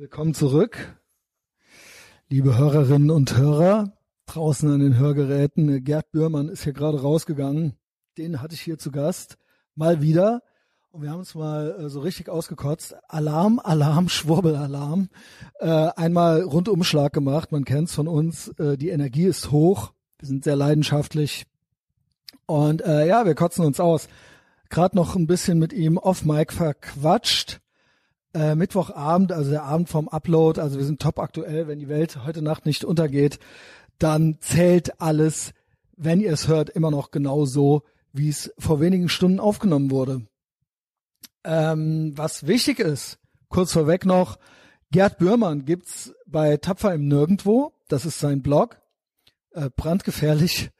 Willkommen zurück, liebe Hörerinnen und Hörer draußen an den Hörgeräten. Gerd Bührmann ist hier gerade rausgegangen. Den hatte ich hier zu Gast. Mal wieder. Und wir haben uns mal äh, so richtig ausgekotzt. Alarm, Alarm, Schwurbelalarm. Äh, einmal Rundumschlag gemacht. Man kennt's von uns. Äh, die Energie ist hoch. Wir sind sehr leidenschaftlich. Und äh, ja, wir kotzen uns aus. Gerade noch ein bisschen mit ihm off Mic verquatscht. Äh, Mittwochabend, also der Abend vom Upload, also wir sind top aktuell, wenn die Welt heute Nacht nicht untergeht, dann zählt alles, wenn ihr es hört, immer noch genau so, wie es vor wenigen Stunden aufgenommen wurde. Ähm, was wichtig ist, kurz vorweg noch, Gerd Bührmann gibt's bei Tapfer im Nirgendwo, das ist sein Blog, äh, brandgefährlich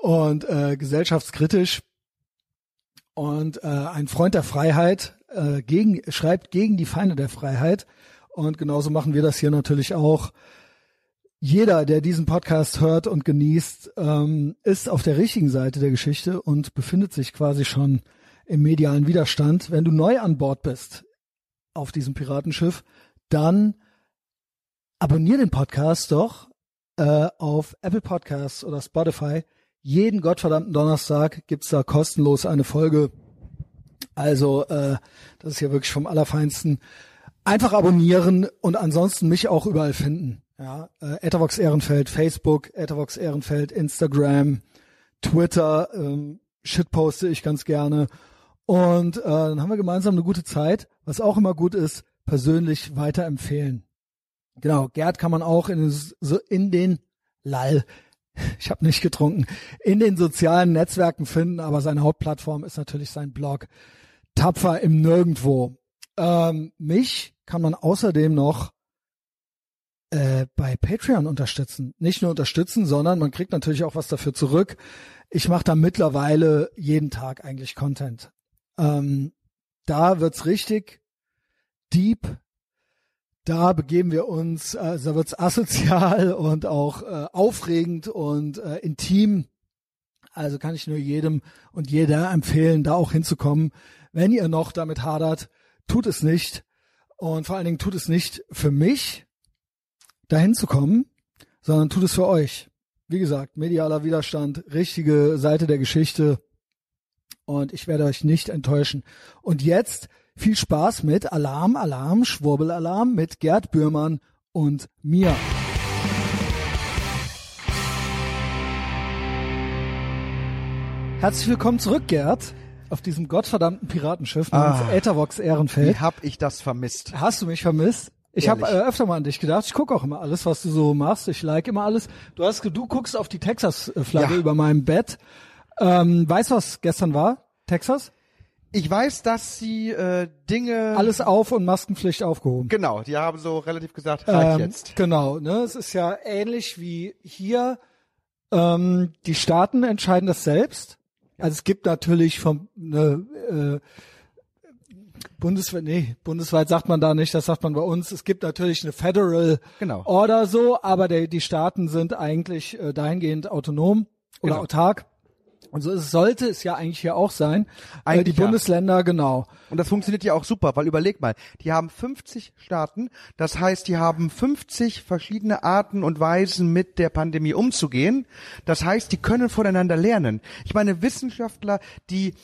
und äh, gesellschaftskritisch und äh, ein Freund der Freiheit, äh, gegen, schreibt gegen die Feinde der Freiheit. Und genauso machen wir das hier natürlich auch. Jeder, der diesen Podcast hört und genießt, ähm, ist auf der richtigen Seite der Geschichte und befindet sich quasi schon im medialen Widerstand. Wenn du neu an Bord bist auf diesem Piratenschiff, dann abonnier den Podcast doch äh, auf Apple Podcasts oder Spotify. Jeden gottverdammten Donnerstag gibt's da kostenlos eine Folge also äh, das ist ja wirklich vom Allerfeinsten. Einfach abonnieren und ansonsten mich auch überall finden. Ja, äh, Ethervox Ehrenfeld, Facebook, Ethervox Ehrenfeld, Instagram, Twitter, ähm, Shit poste ich ganz gerne. Und äh, dann haben wir gemeinsam eine gute Zeit. Was auch immer gut ist, persönlich weiterempfehlen. Genau, Gerd kann man auch in, in den Lall, ich habe nicht getrunken, in den sozialen Netzwerken finden, aber seine Hauptplattform ist natürlich sein Blog tapfer im Nirgendwo. Ähm, mich kann man außerdem noch äh, bei Patreon unterstützen. Nicht nur unterstützen, sondern man kriegt natürlich auch was dafür zurück. Ich mache da mittlerweile jeden Tag eigentlich Content. Ähm, da wird's richtig deep. Da begeben wir uns, also da wird's asozial und auch äh, aufregend und äh, intim. Also kann ich nur jedem und jeder empfehlen, da auch hinzukommen. Wenn ihr noch damit hadert, tut es nicht. Und vor allen Dingen tut es nicht für mich, dahin zu kommen, sondern tut es für euch. Wie gesagt, medialer Widerstand, richtige Seite der Geschichte. Und ich werde euch nicht enttäuschen. Und jetzt viel Spaß mit Alarm, Alarm, Schwurbelalarm mit Gerd Bührmann und mir. Herzlich willkommen zurück, Gerd auf diesem gottverdammten Piratenschiff namens ah, Äthervox Ehrenfeld. Wie hab ich das vermisst? Hast du mich vermisst? Ich habe äh, öfter mal an dich gedacht. Ich gucke auch immer alles, was du so machst. Ich like immer alles. Du hast, du guckst auf die Texas-Flagge ja. über meinem Bett. Ähm, weißt du, was gestern war? Texas? Ich weiß, dass sie äh, Dinge alles auf und Maskenpflicht aufgehoben. Genau, die haben so relativ gesagt, reicht ähm, jetzt. Genau, ne, es ist ja ähnlich wie hier. Ähm, die Staaten entscheiden das selbst. Also es gibt natürlich vom ne, äh, Bundesweit, nee, bundesweit sagt man da nicht, das sagt man bei uns. Es gibt natürlich eine Federal genau. Order so, aber der, die Staaten sind eigentlich äh, dahingehend autonom oder genau. autark. Und so sollte es ja eigentlich hier auch sein. Äh, eigentlich die Bundesländer, ja. genau. Und das funktioniert ja auch super, weil überleg mal, die haben 50 Staaten, das heißt, die haben 50 verschiedene Arten und Weisen mit der Pandemie umzugehen. Das heißt, die können voneinander lernen. Ich meine, Wissenschaftler, die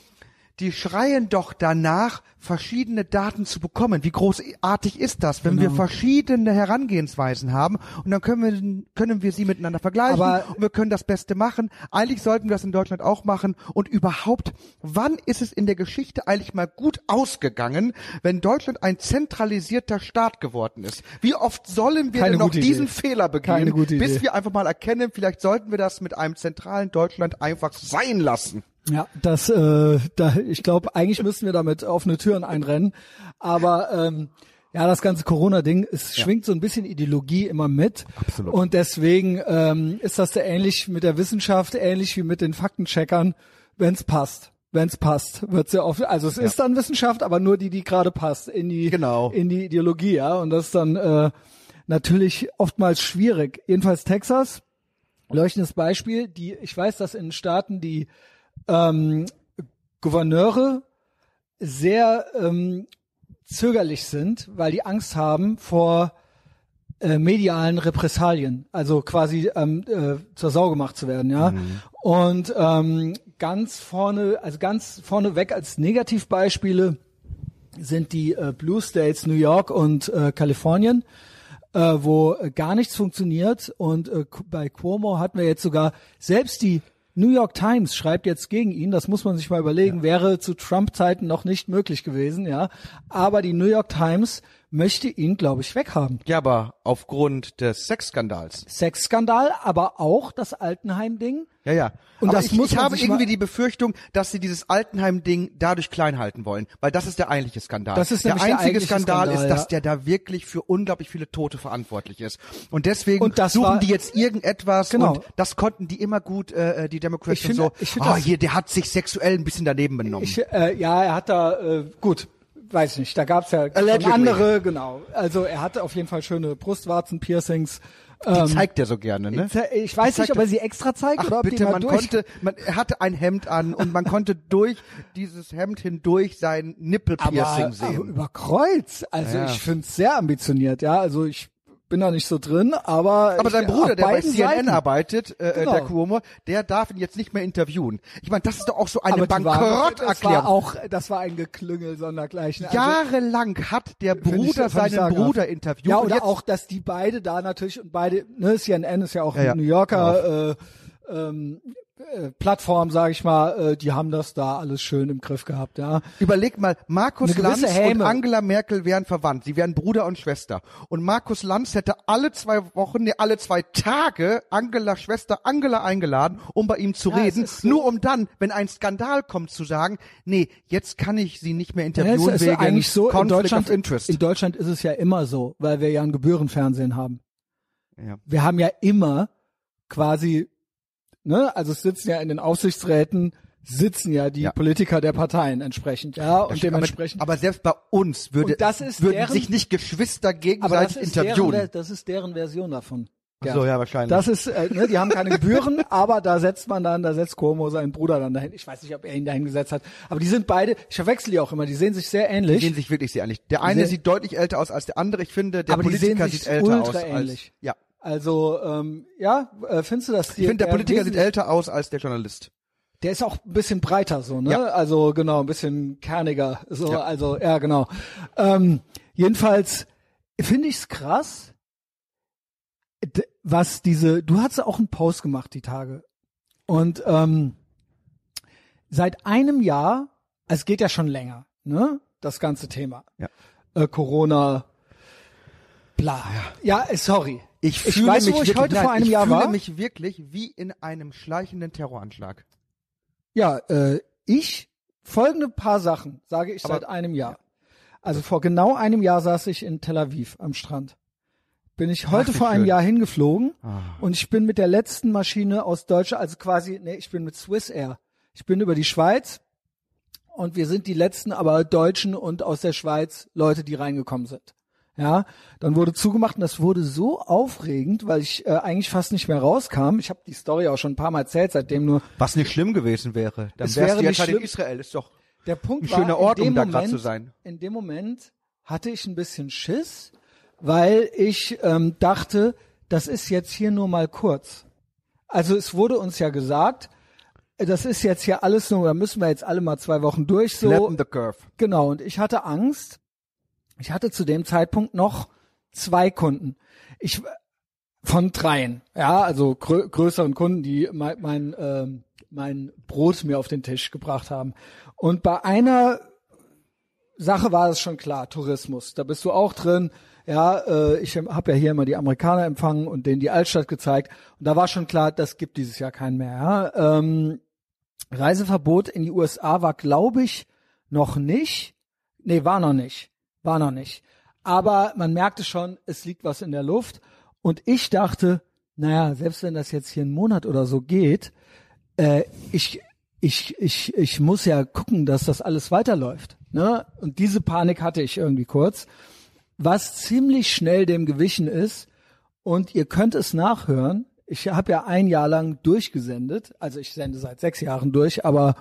die schreien doch danach, verschiedene Daten zu bekommen. Wie großartig ist das, wenn genau. wir verschiedene Herangehensweisen haben und dann können wir, können wir sie miteinander vergleichen Aber und wir können das Beste machen. Eigentlich sollten wir das in Deutschland auch machen und überhaupt, wann ist es in der Geschichte eigentlich mal gut ausgegangen, wenn Deutschland ein zentralisierter Staat geworden ist? Wie oft sollen wir Keine denn noch diesen Idee. Fehler begehen, bis wir einfach mal erkennen, vielleicht sollten wir das mit einem zentralen Deutschland einfach sein lassen? Ja, das, äh, da, ich glaube, eigentlich müssten wir damit offene Türen einrennen. Aber ähm, ja, das ganze Corona-Ding, es ja. schwingt so ein bisschen Ideologie immer mit. Absolut. Und deswegen ähm, ist das da ähnlich mit der Wissenschaft, ähnlich wie mit den Faktencheckern, wenn es passt. Wenn es passt, wird sehr oft. Also es ja. ist dann Wissenschaft, aber nur die, die gerade passt in die genau. in die Ideologie, ja. Und das ist dann äh, natürlich oftmals schwierig. Jedenfalls Texas, leuchtendes Beispiel. Die, ich weiß, dass in Staaten die ähm, Gouverneure sehr ähm, zögerlich sind, weil die Angst haben vor äh, medialen Repressalien, also quasi ähm, äh, zur Sau gemacht zu werden, ja. Und ähm, ganz vorne, also ganz vorne weg als Negativbeispiele sind die äh, Blue States, New York und äh, Kalifornien, äh, wo äh, gar nichts funktioniert. Und äh, bei Cuomo hatten wir jetzt sogar selbst die New York Times schreibt jetzt gegen ihn, das muss man sich mal überlegen, wäre zu Trump-Zeiten noch nicht möglich gewesen, ja. Aber die New York Times möchte ihn, glaube ich, weghaben. Ja, aber aufgrund des Sexskandals. Sexskandal, aber auch das Altenheim-Ding. Ja, ja. Und Aber das ich, muss ich habe irgendwie die Befürchtung, dass sie dieses Altenheim-Ding dadurch klein halten wollen, weil das ist der eigentliche Skandal. Das ist der der einzige eigentliche Skandal, Skandal, ist, dass ja. der da wirklich für unglaublich viele Tote verantwortlich ist. Und deswegen Und suchen war- die jetzt irgendetwas Genau. und das konnten die immer gut, äh, die Ich und finde- so. ich finde oh, das- hier, der hat sich sexuell ein bisschen daneben benommen. Ich, äh, ja, er hat da, äh, gut, weiß nicht, da gab's ja andere, genau. Also er hatte auf jeden Fall schöne Brustwarzen-Piercings. die zeigt er so gerne, ne? Ich weiß nicht, ob er sie extra zeigt Ach oder ob bitte, die mal man durch... konnte, man er hatte ein Hemd an und man konnte durch dieses Hemd hindurch sein Nippelpiercing aber, sehen. aber über Kreuz. Also Ja. ich find's sehr ambitioniert, ja. Also ich bin da nicht so drin, aber Aber sein Bruder, der bei CNN Seiten. arbeitet, äh, Genau. der Cuomo, der darf ihn jetzt nicht mehr interviewen. Ich meine, das ist doch auch so eine Bankrotterklärung. auch, das war ein Geklüngel sondergleichen. Also, Jahrelang hat der Bruder ich seinen. Bruder interviewt. Ja, und oder auch, dass die beide da natürlich und beide, ne, CNN ist ja auch Ja, ja. New Yorker äh, ähm, äh, Plattform, sage ich mal, äh, die haben das da alles schön im Griff gehabt, ja. Überleg mal, Markus Lanz und Häme. Angela Merkel wären verwandt. Sie wären Bruder und Schwester. Und Markus Lanz hätte alle zwei Wochen, nee, alle zwei Tage Angela Schwester Angela eingeladen, um bei ihm zu Ja, reden. so- nur um dann, wenn ein Skandal kommt, zu sagen, nee, jetzt kann ich sie nicht mehr Ja, interviewen es ist wegen eigentlich so, in Conflict Deutschland, of Interest. in Deutschland ist es ja immer so, weil wir ja ein Gebührenfernsehen haben. ja. Wir haben ja immer quasi, ne, also es sitzen ja in den Aufsichtsräten, sitzen ja die Ja. Politiker der Parteien entsprechend, ja, und aber, dementsprechend. aber selbst bei uns würde, das ist würden deren- sich nicht Geschwister aber gegenseitig deren, interviewen. Ver- das ist deren Version davon. Ach so, ja, wahrscheinlich. Das ist, äh, ne, die haben keine Gebühren, aber da setzt man dann, da setzt Cuomo seinen Bruder dann dahin. Ich weiß nicht, ob er ihn dahin gesetzt hat, aber die sind beide, ich verwechsel die auch immer, die sehen sich sehr Die ähnlich. sehen sich wirklich sehr ähnlich. Der eine sieht deutlich älter aus als der andere. Ich finde, der Aber die Politiker sieht älter aus ultra als, ähnlich. ja. Also, ähm, ja, äh, findest du das? Ich finde, der Politiker sieht älter aus als der Journalist. Der ist auch ein bisschen breiter so, ne? Ja. Also genau, ein bisschen kerniger. So, Ja. also ja, genau. Ähm, jedenfalls finde ich's krass, d- was diese. Du hast auch einen Post gemacht die Tage und ähm, seit einem Jahr, es geht ja schon länger, ne? Das ganze Thema. Ja. Äh, Corona. Bla. Ja, äh, sorry. Ich Ich fühle weiß, mich wo ich wirklich, heute nein, vor einem ich Jahr fühle war. mich wirklich wie in einem schleichenden Terroranschlag. Ja, äh, ich folgende paar Sachen sage ich Aber- seit einem Jahr. Also vor genau einem Jahr saß ich in Tel Aviv am Strand. Bin ich heute wie vor einem schön. Jahr hingeflogen Ah. und ich bin mit der letzten Maschine aus Deutschland, also quasi, nee, ich bin mit Swiss Air. Ich bin über die Schweiz und wir sind die letzten aber Deutschen und aus der Schweiz Leute, die reingekommen sind. Ja, dann wurde zugemacht und das wurde so aufregend, weil ich äh, eigentlich fast nicht mehr rauskam. Ich habe die Story auch schon ein paar Mal erzählt, seitdem nur Was nicht schlimm gewesen wäre. Dann Es wärst wäre du jetzt halt in. Israel. Ist doch Der Punkt Ein war, schöner Ort, um da grad Moment, zu sein. In dem Moment hatte ich ein bisschen Schiss, weil ich ähm, dachte, das ist jetzt hier nur mal kurz. Also es wurde uns ja gesagt, das ist jetzt hier alles nur, da müssen wir jetzt alle mal zwei Wochen durch. So flatten the curve. genau. Und ich hatte Angst. Ich hatte zu dem Zeitpunkt noch zwei Kunden. Ich von dreien, ja, also grö größeren Kunden, die mein, mein, ähm, mein Brot mir auf den Tisch gebracht haben. Und bei einer Sache war es schon klar, Tourismus. Da bist du auch drin. Ja, äh, ich habe ja hier immer die Amerikaner empfangen und denen die Altstadt gezeigt. Und da war schon klar, das gibt dieses Jahr keinen mehr. Ja? Ähm, Reiseverbot in die USA war, glaube ich, noch nicht. Nee, war noch nicht. War noch nicht. Aber man merkte schon, es liegt was in der Luft. Und ich dachte, naja, selbst wenn das jetzt hier einen Monat oder so geht, äh, ich, ich, ich, ich muss ja gucken, dass das alles weiterläuft. Ne? Und diese Panik hatte ich irgendwie kurz, was ziemlich schnell dem gewichen ist. Und ihr könnt es nachhören. Ich habe ja ein Jahr lang durchgesendet, also ich sende seit sechs Jahren durch, aber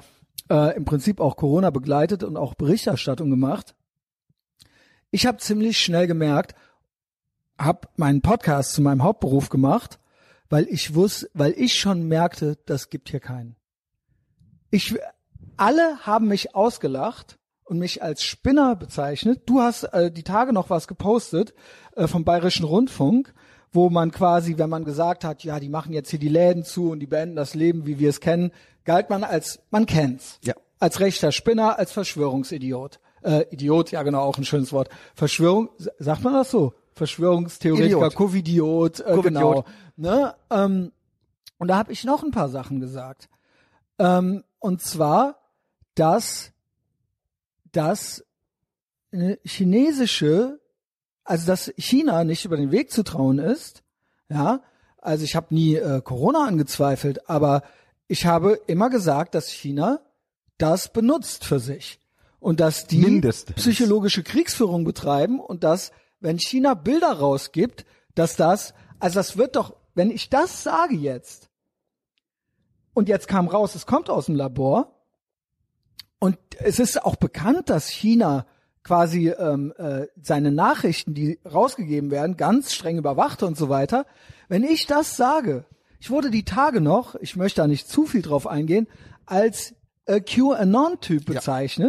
äh, im Prinzip auch Corona begleitet und auch Berichterstattung gemacht. Ich habe ziemlich schnell gemerkt, habe meinen Podcast zu meinem Hauptberuf gemacht, weil ich wusste, weil ich schon merkte, das gibt hier keinen. Ich, alle haben mich ausgelacht und mich als Spinner bezeichnet. Du hast äh, die Tage noch was gepostet äh, vom Bayerischen Rundfunk, wo man quasi, wenn man gesagt hat, ja, die machen jetzt hier die Läden zu und die beenden das Leben, wie wir es kennen, galt man als, man kennt's. Ja. Als rechter Spinner, als Verschwörungsidiot. Äh, Idiot, ja genau, auch ein schönes Wort. Verschwörung, sagt man das so? Verschwörungstheoretiker, Idiot. Covidiot, äh, Covidiot. genau. Ne? Ähm, und da habe ich noch ein paar Sachen gesagt. Ähm, und zwar, dass dass eine chinesische, also dass China nicht über den Weg zu trauen ist, ja, also ich habe nie äh, Corona angezweifelt, aber ich habe immer gesagt, dass China das benutzt für sich und dass die Mindestens. psychologische Kriegsführung betreiben und dass, wenn China Bilder rausgibt, dass das, also das wird doch, wenn ich das sage jetzt, und jetzt kam raus, es kommt aus dem Labor, und es ist auch bekannt, dass China quasi ähm, äh, seine Nachrichten, die rausgegeben werden, ganz streng überwacht und so weiter. Wenn ich das sage, ich wurde die Tage noch, ich möchte da nicht zu viel drauf eingehen, als äh, QAnon-Typ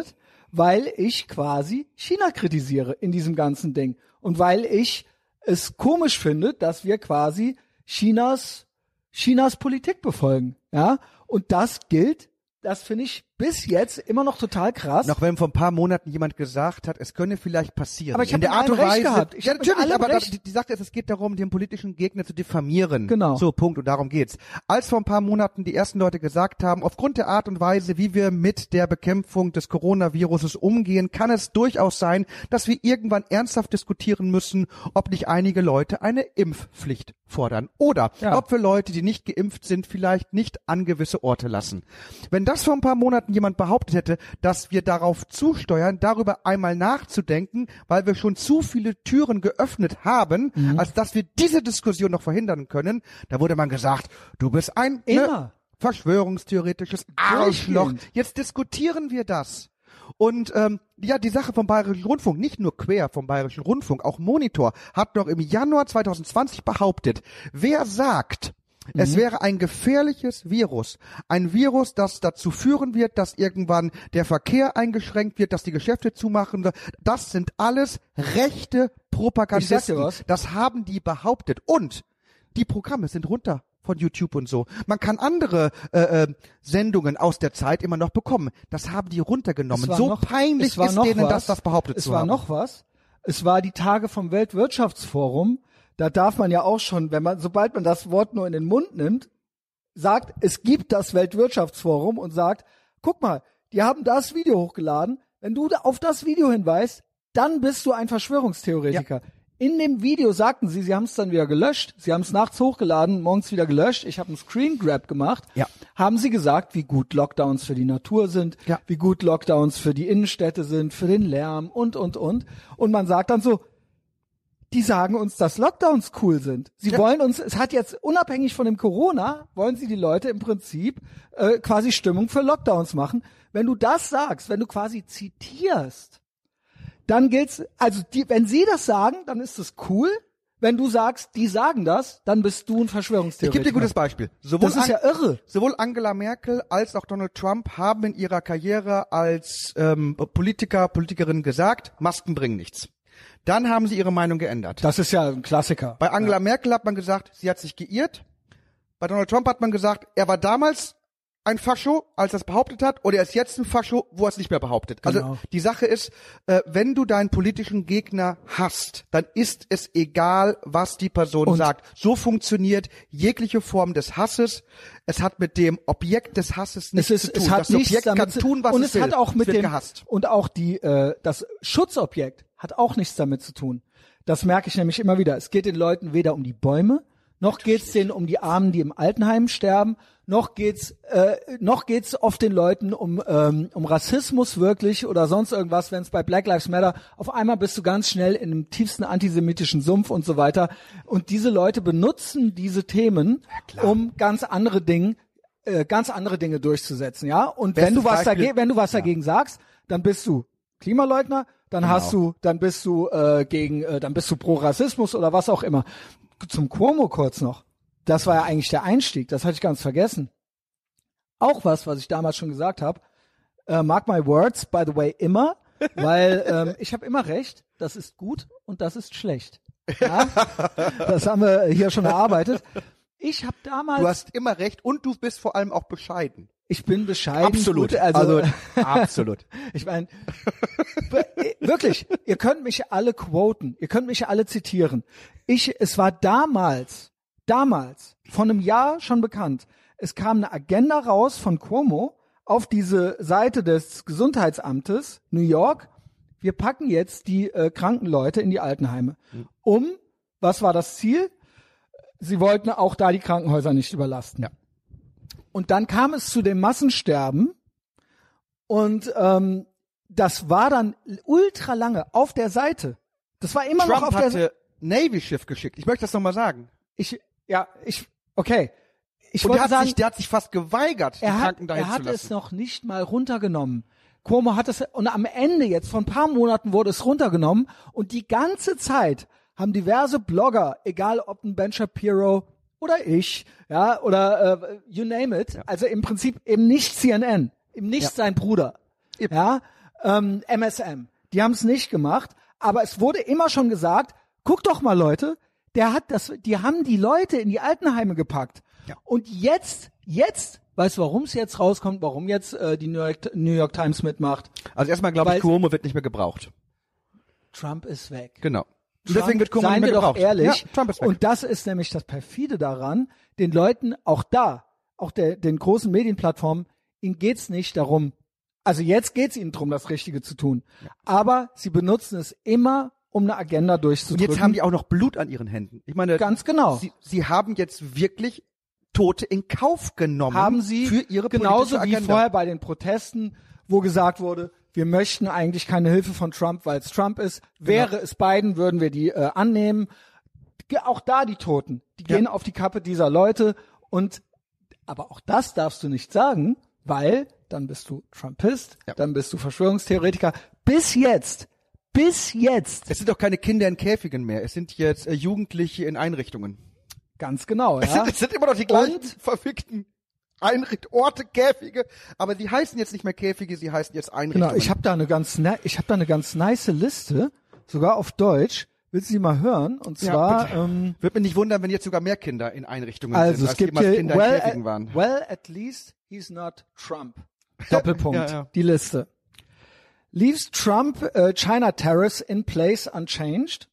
Ja. Weil ich quasi China kritisiere in diesem ganzen Ding und weil ich es komisch finde, dass wir quasi Chinas Chinas Politik befolgen, ja? Und das gilt, das finde ich bis jetzt immer noch total krass. Noch wenn vor ein paar Monaten jemand gesagt hat, es könne vielleicht passieren. Aber ich In der Art und recht Weise. gehabt. Ich ja, natürlich, aber da, die, die sagt jetzt, es geht darum, den politischen Gegner zu diffamieren. Genau. So, Punkt. Und darum geht's. Als vor ein paar Monaten die ersten Leute gesagt haben, aufgrund der Art und Weise, wie wir mit der Bekämpfung des Coronaviruses umgehen, kann es durchaus sein, dass wir irgendwann ernsthaft diskutieren müssen, ob nicht einige Leute eine Impfpflicht fordern. Oder Ja. ob wir Leute, die nicht geimpft sind, vielleicht nicht an gewisse Orte lassen. Wenn das vor ein paar Monaten jemand behauptet hätte, dass wir darauf zusteuern, darüber einmal nachzudenken, weil wir schon zu viele Türen geöffnet haben, Mhm. als dass wir diese Diskussion noch verhindern können, da wurde man gesagt, du bist ein Immer. Ne, Verschwörungstheoretisches Arschloch. Jetzt diskutieren wir das. Und ähm, ja, die Sache vom Bayerischen Rundfunk, nicht nur quer vom Bayerischen Rundfunk, auch Monitor hat noch im Januar 2020 behauptet, wer sagt, es wäre ein gefährliches Virus. Ein Virus, das dazu führen wird, dass irgendwann der Verkehr eingeschränkt wird, dass die Geschäfte zumachen. Das sind alles rechte Propagandisten. Das haben die behauptet. Und die Programme sind runter von YouTube und so. Man kann andere äh, äh, Sendungen aus der Zeit immer noch bekommen. Das haben die runtergenommen. Es war So noch- peinlich es war ist denen was. das, das behauptet Es zu war haben. noch was. Es war die Tage vom Weltwirtschaftsforum. Da darf man ja auch schon, wenn man, sobald man das Wort nur in den Mund nimmt, sagt, es gibt das Weltwirtschaftsforum und sagt, guck mal, die haben das Video hochgeladen. Wenn du auf das Video hinweist, dann bist du ein Verschwörungstheoretiker. In dem Video sagten sie, sie haben es dann wieder gelöscht. Sie haben es nachts hochgeladen, morgens wieder gelöscht. Ich habe einen Screen Grab gemacht. Ja. Haben sie gesagt, wie gut Lockdowns für die Natur sind, Ja. wie gut Lockdowns für die Innenstädte sind, für den Lärm und, und, und. Und man sagt dann so, die sagen uns, dass Lockdowns cool sind. Sie Ja. wollen uns, es hat jetzt unabhängig von dem Corona, wollen sie die Leute im Prinzip äh, quasi Stimmung für Lockdowns machen. Wenn du das sagst, wenn du quasi zitierst, dann gilt's, also die, wenn sie das sagen, dann ist es cool. Wenn du sagst, die sagen das, dann bist du ein Ich Verschwörungstheoretiker. gebe dir ein gutes Beispiel. Sowohl Das ist ja irre. Sowohl Angela Merkel als auch Donald Trump haben in ihrer Karriere als ähm, Politiker, Politikerin gesagt, Masken bringen nichts. Dann haben sie ihre Meinung geändert. Das ist ja ein Klassiker. Bei Angela Merkel hat man gesagt, sie hat sich geirrt. Bei Donald Trump hat man gesagt, er war damals ein Fascho, als er es behauptet hat, oder er ist jetzt ein Fascho, wo er es nicht mehr behauptet. Genau. Also die Sache ist, äh, wenn du deinen politischen Gegner hast, dann ist es egal, was die Person Und- sagt. So funktioniert jegliche Form des Hasses. Es hat mit dem Objekt des Hasses nichts ist, zu tun. es hat das nichts Objekt damit kann zu- tun, was und es, es will. hat auch mit dem gehasst. und auch die äh, das Schutzobjekt hat auch nichts damit zu tun. Das merke ich nämlich immer wieder. Es geht den Leuten weder um die Bäume, noch geht's denen um die Armen, die im Altenheim sterben, noch geht's äh, noch geht's oft den Leuten um ähm, um Rassismus wirklich oder sonst irgendwas. Wenn es bei Black Lives Matter auf einmal bist du ganz schnell in dem tiefsten antisemitischen Sumpf und so weiter. Und diese Leute benutzen diese Themen, um ganz andere Dinge äh, ganz andere Dinge durchzusetzen, ja. Und wenn Bestes du was dagegen, wenn du was dagegen sagst, dann bist du Klimaleugner, dann Genau. hast du, dann bist du äh, gegen, äh, dann bist du pro Rassismus oder was auch immer. Zum Cuomo kurz noch. Das war ja eigentlich der Einstieg. Das hatte ich ganz vergessen. Auch was, was ich damals schon gesagt habe. Äh, mark my words, by the way, immer, weil ähm, ich habe immer recht. Das ist gut und das ist schlecht. Ja? das haben wir hier schon erarbeitet. Ich habe damals, Du hast immer recht und du bist vor allem auch bescheiden. Ich bin bescheiden. Gut, also, absolut. Ich meine, wirklich, ihr könnt mich alle quoten, ihr könnt mich alle zitieren. Ich, es war damals, damals, von einem Jahr schon bekannt, es kam eine Agenda raus von Cuomo auf diese Seite des Gesundheitsamtes New York. Wir packen jetzt die äh, kranken Leute in die Altenheime. Um, was war das Ziel? Sie wollten auch da die Krankenhäuser nicht überlasten. Ja. Und dann kam es zu dem Massensterben und ähm, das war dann ultra lange auf der Seite. Das war immer noch Trump auf der Seite. hatte Navy-Schiff geschickt. Ich möchte das nochmal sagen. Ich, ja, ich, okay. Ich Und der hat, sagen, sich, der hat sich fast geweigert, die er hat, Kranken dahin er hat zu es lassen. noch nicht mal runtergenommen. Cuomo hat es, und am Ende jetzt, vor ein paar Monaten wurde es runtergenommen und die ganze Zeit haben diverse Blogger, egal ob ein Ben Shapiro oder ich, ja, oder äh, you name it, also im Prinzip eben nicht CNN, eben nicht Ja. sein Bruder, ja, ähm, MSM, die haben es nicht gemacht, aber es wurde immer schon gesagt, guck doch mal Leute, der hat das, die haben die Leute in die Altenheime gepackt. Ja. Und jetzt, jetzt, weißt du, warum es jetzt rauskommt, warum jetzt äh, die New York, New York Times mitmacht? Also erstmal glaube ich, Cuomo wird nicht mehr gebraucht. Trump ist weg. Genau. Und deswegen wird Cuomo seien wir mehr doch gebraucht. ehrlich. Ja, Trump ist weg. Und das ist nämlich das perfide daran, den Leuten auch da, auch der, den großen Medienplattformen, ihnen geht's nicht darum. Also jetzt geht's ihnen darum, das Richtige zu tun. Aber sie benutzen es immer, um eine Agenda Und durchzudrücken. jetzt haben die auch noch Blut an ihren Händen. Ich meine, Ganz genau. Sie, sie haben jetzt wirklich Tote in Kauf genommen haben sie für ihre genauso wie vorher bei den Protesten, wo gesagt wurde, wir möchten eigentlich keine Hilfe von Trump, weil es Trump ist. Genau. Wäre es Biden, würden wir die äh, annehmen. Auch da die Toten, die Ja. gehen auf die Kappe dieser Leute und aber auch das darfst du nicht sagen, weil dann bist du Trumpist, Ja. dann bist du Verschwörungstheoretiker. Bis jetzt, bis jetzt, Es sind doch keine Kinder in Käfigen mehr. Es sind jetzt äh, Jugendliche in Einrichtungen. ganz genau, Es, ja. sind, es sind immer noch die gleichen Und- verfickten Einricht Orte, Käfige, aber die heißen jetzt nicht mehr Käfige, sie heißen jetzt Einrichtungen. Genau, ich habe da eine ganz, ich habe da eine ganz nice Liste, sogar auf Deutsch. Willst du die mal hören? Und Ja, zwar, bitte. ähm, Würde mich nicht wundern, wenn jetzt sogar mehr Kinder in Einrichtungen also sind, es als gibt jemals hier, Kinder well, in Käfigen waren. well, at least he's not Trump. Doppelpunkt. Ja, ja. Die Liste. Leaves Trump uh, China tariffs in place unchanged.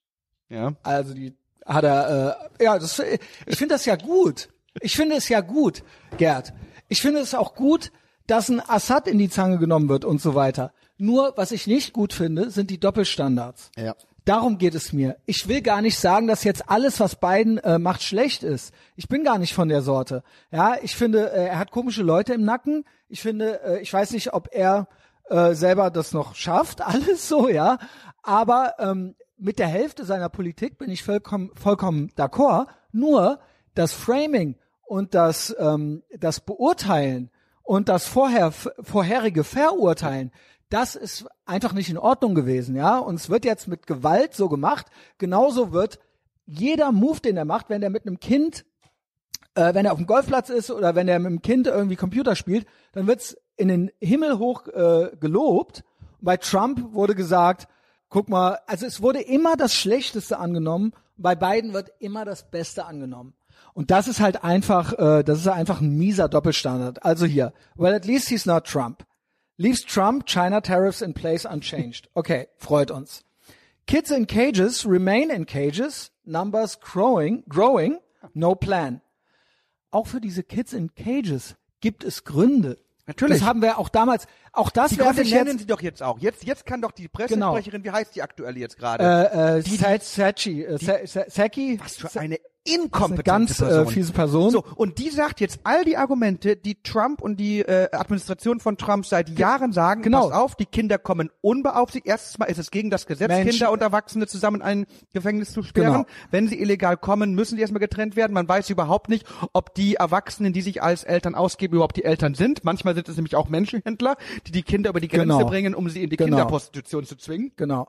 Ja. Also die hat er, äh, ja, das, ich finde das ja gut. Ich finde es ja gut, Gerd. Ich finde es auch gut, dass ein Assad in die Zange genommen wird und so weiter. Nur, was ich nicht gut finde, sind die Doppelstandards. Ja. Darum geht es mir. Ich will gar nicht sagen, dass jetzt alles, was Biden äh, macht, schlecht ist. Ich bin gar nicht von der Sorte. Ja, ich finde, äh, er hat komische Leute im Nacken. Ich finde, äh, ich weiß nicht, ob er äh, selber das noch schafft, alles so, ja. Aber ähm, mit der Hälfte seiner Politik bin ich vollkommen, vollkommen d'accord. Nur das Framing und das, ähm, das Beurteilen und das vorher, vorherige Verurteilen, das ist einfach nicht in Ordnung gewesen, ja. Und es wird jetzt mit Gewalt so gemacht. Genauso wird jeder Move, den er macht, wenn er mit einem Kind, äh, wenn er auf dem Golfplatz ist oder wenn er mit dem Kind irgendwie Computer spielt, dann wird's in den Himmel hoch äh, gelobt. Bei Trump wurde gesagt, guck mal, also es wurde immer das Schlechteste angenommen. Bei Biden wird immer das Beste angenommen. Und das ist halt einfach, äh, das ist einfach ein mieser Doppelstandard. Also hier, well at least he's not Trump. Leaves Trump China tariffs in place unchanged. Okay, freut uns. Kids in cages remain in cages. Numbers growing, growing. No plan. Auch für diese Kids in cages gibt es Gründe. Natürlich. Das haben wir auch damals. Auch das Die nennen jetzt. sie doch jetzt auch. Jetzt, jetzt kann doch die Pressesprecherin, wie heißt die aktuell jetzt gerade? Äh, äh, Sa- Sachi, äh, Sa- Sa- Saki. Was für eine inkompetente ganz äh, Person. fiese Person. So, und die sagt jetzt all die Argumente, die Trump und die äh, Administration von Trump seit Jahren sagen, genau. pass auf, die Kinder kommen unbeaufsichtigt. Erstens mal ist es gegen das Gesetz, Mensch. Kinder und Erwachsene zusammen in ein Gefängnis zu sperren. Genau. Wenn sie illegal kommen, müssen sie erstmal getrennt werden. Man weiß überhaupt nicht, ob die Erwachsenen, die sich als Eltern ausgeben, überhaupt die Eltern sind. Manchmal sind es nämlich auch Menschenhändler, die die Kinder über die Grenze Genau. bringen, um sie in die Genau. Kinderprostitution zu zwingen. Genau.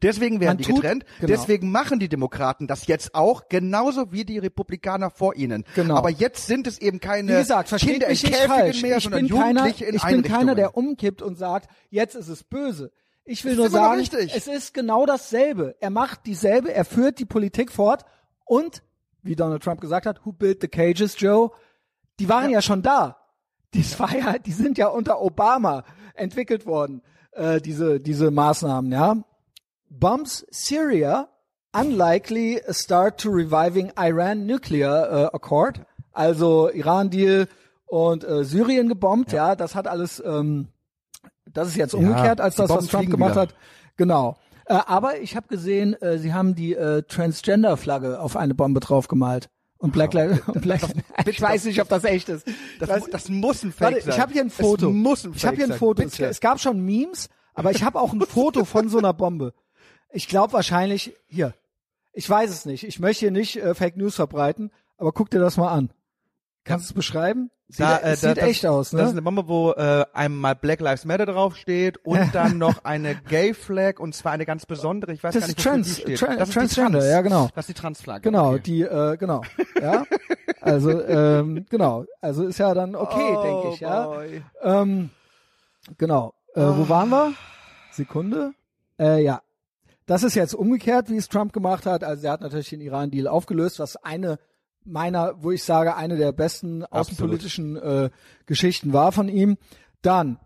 Deswegen werden Man die tut- getrennt. genau. Deswegen machen die Demokraten das jetzt auch, genauso wie die Republikaner vor ihnen. Genau. Aber jetzt sind es eben keine Wie gesagt, Kinder mich in Käfigen falsch. mehr, ich sondern bin keiner, Jugendliche in ich bin keiner, der umkippt und sagt, jetzt ist es böse. Ich will Das nur sagen, es ist genau dasselbe. Er macht dieselbe, er führt die Politik fort und, wie Donald Trump gesagt hat, who built the cages, Joe? Die waren ja, schon da. War ja, die sind ja unter Obama entwickelt worden, äh, diese, diese Maßnahmen, ja. Bumps Syria unlikely start to reviving Iran nuclear uh, accord. Also Iran-Deal und äh, Syrien gebombt, ja. das hat alles, ähm, das ist jetzt umgekehrt als die das, was Trump gemacht wieder. hat. Genau. Äh, aber ich habe gesehen, äh, sie haben die äh, Transgender-Flagge auf eine Bombe draufgemalt. Und Black Lives Black Ich weiß nicht, ob das echt ist. Das, Das- das muss ein Fake Warte, sein. ich habe hier ein Foto. Es muss ein Fake ich habe hier ein. Foto. Es, es gab schon Memes, aber ich habe auch ein Foto von so einer Bombe. Ich glaube wahrscheinlich hier. Ich weiß es nicht. Ich möchte hier nicht äh, Fake News verbreiten, aber guck dir das mal an. Kannst du es beschreiben? Sieht, Da, es äh, sieht da- echt das, aus, Das ist ne? eine Bombe, wo äh, einmal Black Lives Matter draufsteht und dann noch eine Gay Flag und zwar eine ganz besondere. Ich weiß Das gar nicht, Trans- die steht. Tra- das ist Transgender, Trans. ja, genau. Das ist die Transflagge. Genau, okay. die, äh, genau. Ja. Also, ähm, genau. Also ist ja dann okay, Oh, denke ich, ja. boy. Ähm, genau. Äh, wo waren wir? Sekunde. Äh, ja. Das ist jetzt umgekehrt, wie es Trump gemacht hat. Also er hat natürlich den Iran-Deal aufgelöst, was eine meiner, wo ich sage, eine der besten außenpolitischen äh, Geschichten war von ihm. Dann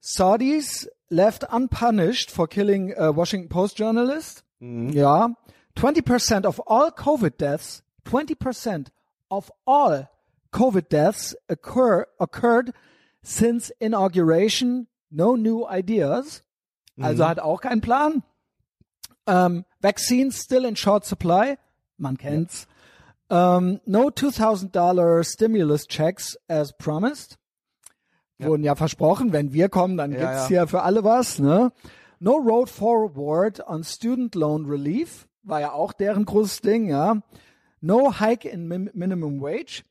Saudis left unpunished for killing a Washington Post journalist. Ja. 20% of all COVID deaths, 20% of all COVID deaths occur, occurred since inauguration. No new ideas. Also hat auch keinen Plan. Um, vaccines still in short supply. Man kennt's. Um, no $2,000 stimulus checks as promised. Wurden ja versprochen, wenn wir kommen, dann Ja, gibt's ja. hier für alle was, ne? No road forward on student loan relief. War ja auch deren großes Ding, ja. No hike in min minimum wage.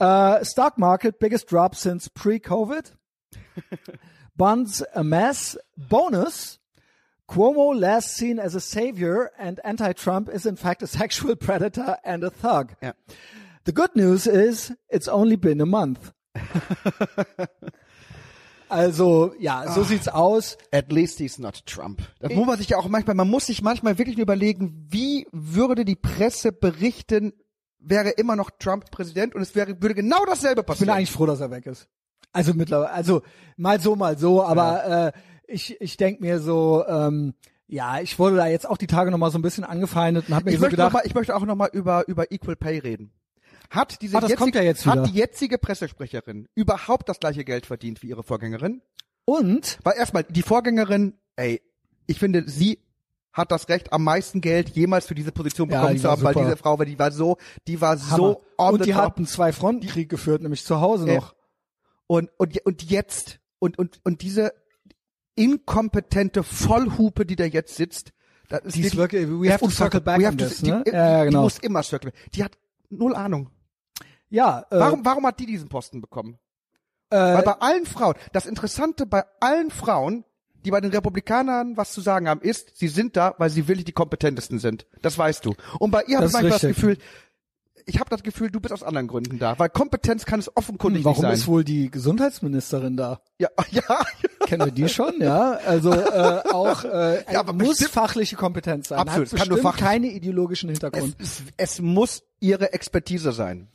Uh, stock market biggest drop since pre-COVID. Bonds a mess. Bonus. Cuomo last seen as a savior and anti-Trump is in fact a sexual predator and a thug. Ja. The good news is it's only been a month. also, ja, so sieht's aus. At least he's not Trump. Das muss man sich ja auch manchmal, man muss sich manchmal wirklich überlegen, wie würde die Presse berichten, wäre immer noch Trump Präsident und es wäre, würde genau dasselbe Ich bin passieren. eigentlich froh, dass er weg ist. Also mittlerweile, also mal so, mal so, aber äh, ich, ich denk mir so, ähm, ja, ich wurde da jetzt auch die Tage nochmal so ein bisschen angefeindet und habe mir ich, so gedacht, mal, ich möchte auch noch mal über, über Equal Pay reden. Hat diese Ah, jetzige, ja jetzt hat die jetzige Pressesprecherin überhaupt das gleiche Geld verdient wie ihre Vorgängerin? und Weil erstmal, die Vorgängerin, ey, ich finde, sie hat das Recht, am meisten Geld jemals für diese Position Ja, bekommen die zu haben, weil super. diese Frau, weil die war so, die war Hammer. so on und die top. hatten zwei Frontenkrieg geführt, nämlich zu Hause Äh, noch. Und, und, und jetzt, und, und, und diese inkompetente Vollhupe, die da jetzt sitzt, das ist, Die ist wirklich, we have to circle back We have to- this, die, ne? die, Ja, ja, die genau. muss immer circle. Die hat null Ahnung. Ja, äh, Warum, warum hat die diesen Posten bekommen? äh, Weil bei allen Frauen, das Interessante bei allen Frauen, die bei den Republikanern was zu sagen haben, ist, sie sind da, weil sie wirklich die kompetentesten sind. Das weißt du. Und bei ihr habe Das ich manchmal das richtig. Gefühl, ich habe das Gefühl, du bist aus anderen Gründen da, weil Kompetenz kann es offenkundig warum nicht ist sein. wohl die Gesundheitsministerin da? Ja, ja, Kennen wir die schon, ja? Also äh, auch äh, Ja, aber muss bestimmt- fachliche Kompetenz sein. Absolut, es kann nur fachlich- keine ideologischen es, Hintergrund. es, es muss ihre Expertise sein.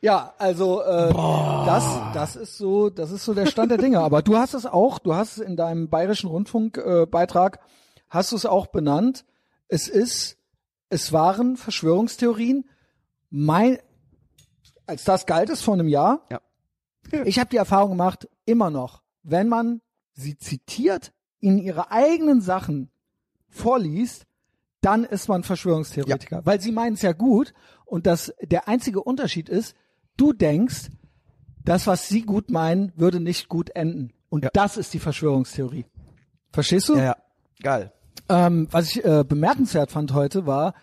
Ja, also äh, das, das ist so, das ist so der Stand der Dinge. Aber du hast es auch, du hast es in deinem bayerischen Rundfunkbeitrag, äh, Beitrag, hast du es auch benannt. Es ist, es waren Verschwörungstheorien. Mein, als das galt es vor einem Jahr. Ja. Ich habe die Erfahrung gemacht, immer noch, wenn man sie zitiert, in ihre eigenen Sachen vorliest, dann ist man Verschwörungstheoretiker, weil sie meinen es ja gut und das der einzige Unterschied ist, du denkst, das was sie gut meinen, würde nicht gut enden und Ja. das ist die Verschwörungstheorie. Verstehst du? ja. Geil. Ähm, was ich äh, bemerkenswert fand heute war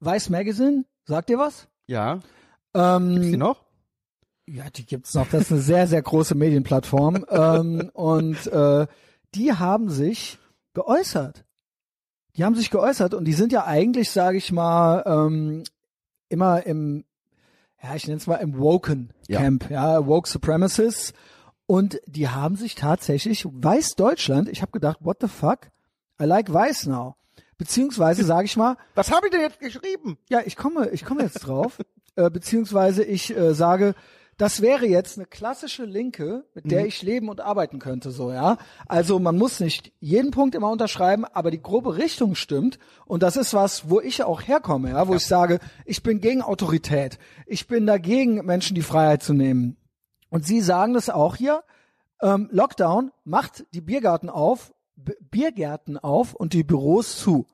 Vice Magazine, sagt dir was? Ja. Ähm, Gibt's die noch? Ja, die gibt's noch. Das ist eine sehr, sehr große Medienplattform. ähm, und äh, die haben sich geäußert. Die haben sich geäußert und die sind ja eigentlich, sage ich mal, ähm, immer im, ja, ich nenne es mal im Woken Camp, ja, ja Woke Supremacists. Und die haben sich tatsächlich, Weiß Deutschland, ich habe gedacht, what the fuck? I like Weiß now. Beziehungsweise sage ich mal. Was habe ich denn jetzt geschrieben? Ja, ich komme, ich komme jetzt drauf. äh, beziehungsweise ich äh, sage, das wäre jetzt eine klassische Linke, mit der mhm. ich leben und arbeiten könnte, so, ja. Also man muss nicht jeden Punkt immer unterschreiben, aber die grobe Richtung stimmt. Und das ist was, wo ich auch herkomme, ja, wo ja. ich sage, ich bin gegen Autorität. Ich bin dagegen, Menschen die Freiheit zu nehmen. Und Sie sagen das auch hier. Ähm, Lockdown macht die Biergarten auf, Biergärten auf und die Büros zu.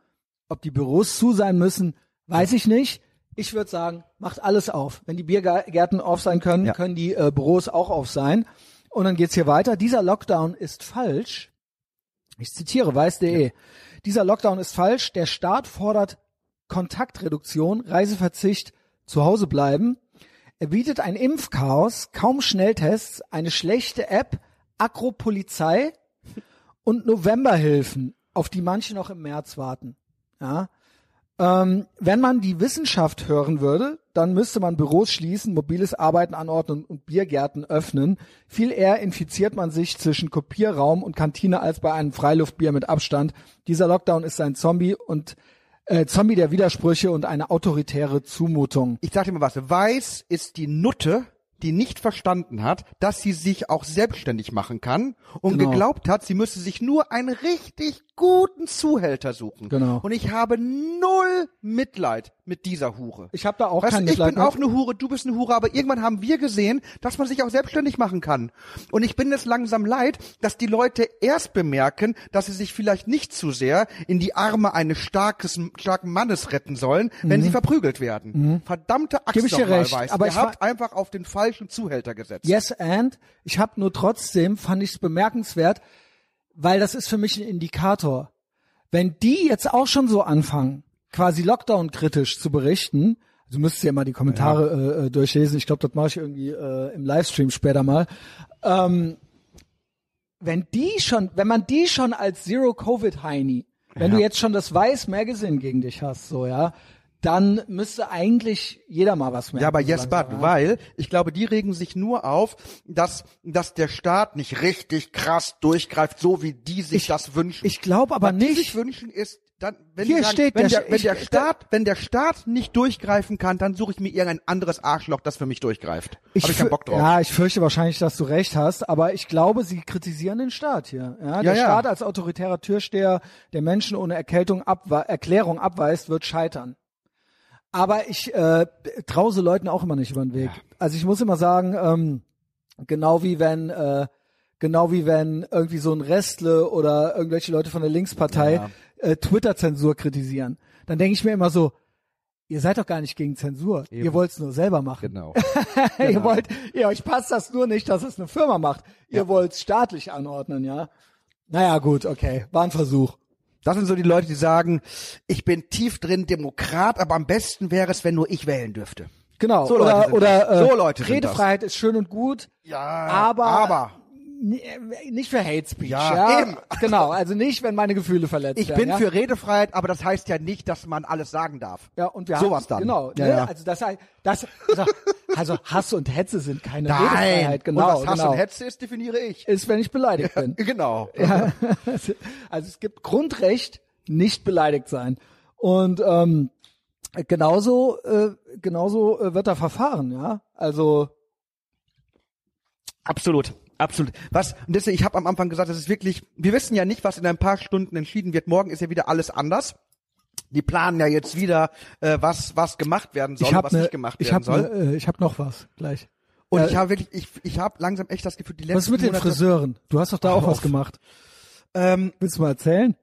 Ob die Büros zu sein müssen, weiß ich nicht. Ich würde sagen, macht alles auf. Wenn die Biergärten auf sein können, ja. können die äh, Büros auch auf sein. Und dann geht's hier weiter. Dieser Lockdown ist falsch. Ich zitiere weiß.de. Ja. Dieser Lockdown ist falsch. Der Staat fordert Kontaktreduktion, Reiseverzicht, zu Hause bleiben. Er bietet ein Impfchaos, kaum Schnelltests, eine schlechte App, Akropolizei und Novemberhilfen, auf die manche noch im März warten. Ja. Ähm, wenn man die Wissenschaft hören würde, dann müsste man Büros schließen, mobiles Arbeiten anordnen und Biergärten öffnen. Viel eher infiziert man sich zwischen Kopierraum und Kantine als bei einem Freiluftbier mit Abstand. Dieser Lockdown ist ein Zombie und äh, Zombie der Widersprüche und eine autoritäre Zumutung. Ich sag dir mal was. Weiß ist die Nutte die nicht verstanden hat, dass sie sich auch selbstständig machen kann und genau. geglaubt hat, sie müsse sich nur einen richtig guten Zuhälter suchen. Genau. Und ich habe null Mitleid mit dieser Hure. Ich habe da auch weißt kein Mitleid. Ich bin auch eine Hure, du bist eine Hure, aber irgendwann haben wir gesehen, dass man sich auch selbstständig machen kann. Und ich bin es langsam leid, dass die Leute erst bemerken, dass sie sich vielleicht nicht zu sehr in die Arme eines starkes, starken Mannes retten sollen, wenn mhm. sie verprügelt werden. Mhm. Verdammte Axt Gib ich dir recht, weiß. aber Ihr ich habt einfach auf den falschen Zuhälter gesetzt. Yes and ich habe nur trotzdem fand ich es bemerkenswert, weil das ist für mich ein Indikator. Wenn die jetzt auch schon so anfangen, quasi Lockdown-kritisch zu berichten, du müsstest ja mal die Kommentare ja. Äh, äh, durchlesen, ich glaube, das mache ich irgendwie äh, im Livestream später mal. Ähm, wenn die schon, wenn man die schon als Zero-Covid-Heini, wenn ja. du jetzt schon das Weiß Magazine gegen dich hast, so, ja, dann müsste eigentlich jeder mal was merken. Ja, aber yes, but, ja. weil ich glaube, die regen sich nur auf, dass, dass der Staat nicht richtig krass durchgreift, so wie die sich ich, das wünschen. Ich glaube aber was nicht. Die sich wünschen ist, dann, wenn Hier sagen, steht wenn der, der, wenn ich, der Staat, wenn der Staat nicht durchgreifen kann, dann suche ich mir irgendein anderes Arschloch, das für mich durchgreift. Ich, Hab ich keinen Bock drauf. Ja, ich fürchte wahrscheinlich, dass du recht hast, aber ich glaube, sie kritisieren den Staat hier. Ja, der ja, ja. Staat als autoritärer Türsteher, der Menschen ohne Erkältung abwe Erklärung abweist, wird scheitern. Aber ich äh, traue so Leuten auch immer nicht über den Weg. Ja. Also ich muss immer sagen, ähm, genau wie wenn äh, genau wie wenn irgendwie so ein Restle oder irgendwelche Leute von der Linkspartei ja. äh, Twitter-Zensur kritisieren, dann denke ich mir immer so, ihr seid doch gar nicht gegen Zensur. Eben. Ihr wollt es nur selber machen. Genau. ihr genau. wollt, ihr euch passt das nur nicht, dass es eine Firma macht. Ihr ja. wollt es staatlich anordnen, ja. Naja, gut, okay. War ein Versuch. Das sind so die Leute, die sagen, ich bin tief drin Demokrat, aber am besten wäre es, wenn nur ich wählen dürfte. Genau. So oder Leute oder äh, so Leute Redefreiheit ist schön und gut. Ja. Aber, aber nicht für Hate Speech. Ja, ja, eben. genau. Also nicht, wenn meine Gefühle verletzt ich werden. bin ja? für Redefreiheit, aber das heißt ja nicht, dass man alles sagen darf. Ja, und wir Sowas dann. Genau. Ja, ne? ja. Also das, das also, also Hass und Hetze sind keine Nein. Redefreiheit. Genau. Und was Hass genau. und Hetze ist, definiere ich. Ist, wenn ich beleidigt bin. Genau. Ja. Also es gibt Grundrecht, nicht beleidigt sein. Und ähm, genauso, äh, genauso äh, wird da verfahren, ja. Also Absolut. Absolut. Was, und deswegen, ich habe am Anfang gesagt, das ist wirklich, wir wissen ja nicht, was in ein paar Stunden entschieden wird. Morgen ist ja wieder alles anders. Die planen ja jetzt wieder, äh, was, was gemacht werden soll, ich was ne, nicht gemacht ich werden hab soll. Ne, äh, ich habe noch was gleich. und äh, ich habe wirklich, ich, ich habe langsam echt das Gefühl, die letzten Was ist mit den Monate, Friseuren? Du hast doch da auch Hör was auf. gemacht. Ähm, Willst du mal erzählen?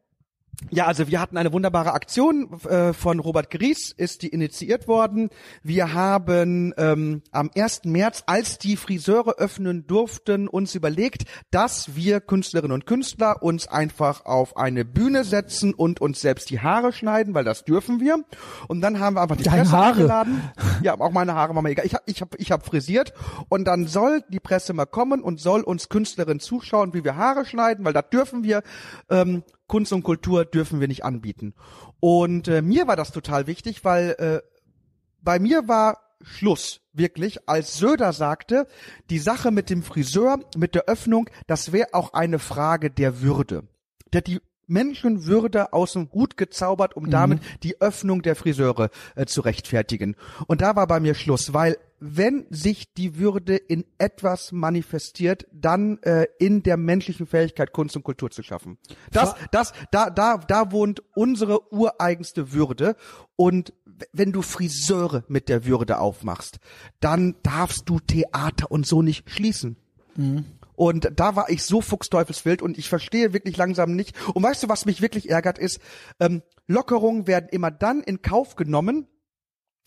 Ja, also wir hatten eine wunderbare Aktion äh, von Robert Gries, ist die initiiert worden. Wir haben ähm, am 1. März, als die Friseure öffnen durften, uns überlegt, dass wir Künstlerinnen und Künstler uns einfach auf eine Bühne setzen und uns selbst die Haare schneiden, weil das dürfen wir. Und dann haben wir einfach die Deine Presse Haare? eingeladen. Ja, auch meine Haare waren mir egal. Ich habe ich hab, ich hab frisiert und dann soll die Presse mal kommen und soll uns Künstlerinnen zuschauen, wie wir Haare schneiden, weil das dürfen wir. Ähm, Kunst und Kultur dürfen wir nicht anbieten. Und äh, mir war das total wichtig, weil äh, bei mir war Schluss, wirklich, als Söder sagte, die Sache mit dem Friseur, mit der Öffnung, das wäre auch eine Frage der Würde. Der die Menschenwürde aus dem Hut gezaubert, um damit die Öffnung der Friseure äh, zu rechtfertigen. Und da war bei mir Schluss, weil wenn sich die Würde in etwas manifestiert, dann äh, in der menschlichen Fähigkeit, Kunst und Kultur zu schaffen. Das, das, da, da, da wohnt unsere ureigenste Würde. Und wenn du Friseure mit der Würde aufmachst, dann darfst du Theater und so nicht schließen. Und da war ich so fuchsteufelswild und ich verstehe wirklich langsam nicht. Und weißt du, was mich wirklich ärgert ist? Ähm, Lockerungen werden immer dann in Kauf genommen,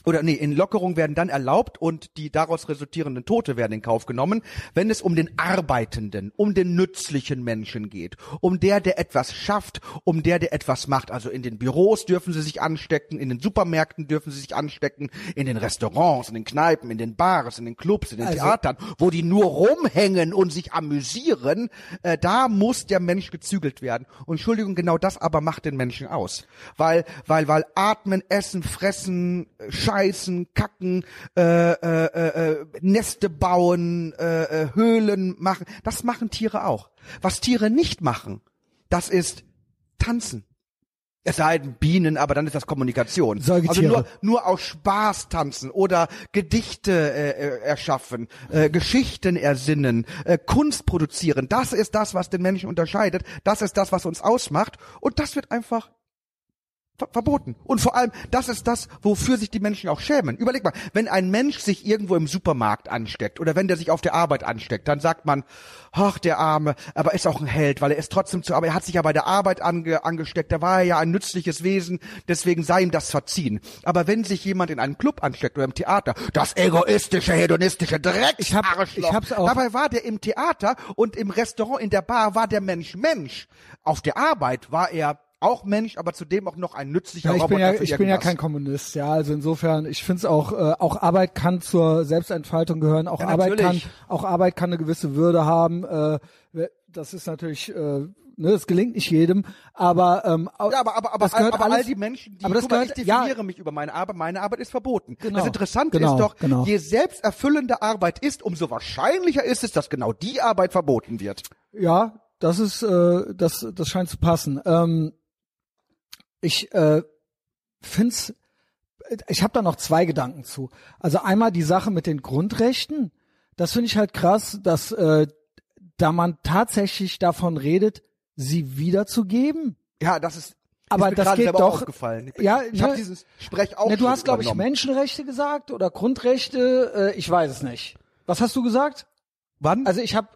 oder nee, in Lockerungen werden dann erlaubt und die daraus resultierenden Tote werden in Kauf genommen, wenn es um den Arbeitenden, um den nützlichen Menschen geht, um der, der etwas schafft, um der, der etwas macht. Also in den Büros dürfen sie sich anstecken, in den Supermärkten dürfen sie sich anstecken, in den Restaurants, in den Kneipen, in den Bars, in den Clubs, in den Also- Theatern, wo die nur rumhängen und sich amüsieren, äh, da muss der Mensch gezügelt werden. Und Entschuldigung, genau das aber macht den Menschen aus. Weil, weil, weil atmen, essen, fressen, äh, scheißen, kacken, äh, äh, äh, Neste bauen, äh, äh, Höhlen machen, das machen Tiere auch. Was Tiere nicht machen, das ist tanzen. Es sei denn Bienen, aber dann ist das Kommunikation. Säugetiere. Also nur, nur aus Spaß tanzen oder Gedichte äh, äh, erschaffen, äh, Geschichten ersinnen, äh, Kunst produzieren. Das ist das, was den Menschen unterscheidet. Das ist das, was uns ausmacht. Und das wird einfach ver verboten. Und vor allem, das ist das, wofür sich die Menschen auch schämen. Überleg mal, wenn ein Mensch sich irgendwo im Supermarkt ansteckt oder wenn der sich auf der Arbeit ansteckt, dann sagt man, ach, der Arme, aber ist auch ein Held, weil er ist trotzdem zu, aber er hat sich ja bei der Arbeit ange, angesteckt, da war er ja ein nützliches Wesen, deswegen sei ihm das verziehen. Aber wenn sich jemand in einem Club ansteckt oder im Theater, das egoistische, hedonistische Dreck, Ich hab- ich hab's auch- Dabei war der im Theater und im Restaurant, in der Bar war der Mensch Mensch. Auf der Arbeit war er auch Mensch, aber zudem auch noch ein nützlicher Ja, ich bin Roboter ja, für ich bin ja kein Kommunist, ja. Also insofern, ich finde es auch, äh, auch Arbeit kann zur Selbstentfaltung gehören. Auch Ja, Arbeit kann, auch Arbeit kann eine gewisse Würde haben. Äh, das ist natürlich, äh, ne, es gelingt nicht jedem, aber ähm, Ja, aber, aber, aber, das gehört aber alles, all die Menschen, die, aber das mal, gehört, ich ja, definiere mich über meine Arbeit, meine Arbeit ist verboten. Genau. Das Interessante Genau, ist doch, genau. je selbsterfüllende Arbeit ist, umso wahrscheinlicher ist es, dass genau die Arbeit verboten wird. Ja, das ist, äh, das, das scheint zu passen. Ähm, ich äh, find's, ich habe da noch zwei Gedanken zu. Also einmal die Sache mit den Grundrechten. Das finde ich halt krass, dass äh, da man tatsächlich davon redet, sie wiederzugeben. Ja, das ist, Aber ist mir das gerade geht doch-. Ich, Ja, ich ne- habe dieses Sprech auch Ne, du hast, glaube ich. Menschenrechte gesagt oder Grundrechte. Äh, ich weiß es nicht. Was hast du gesagt? Wann? Also ich habe,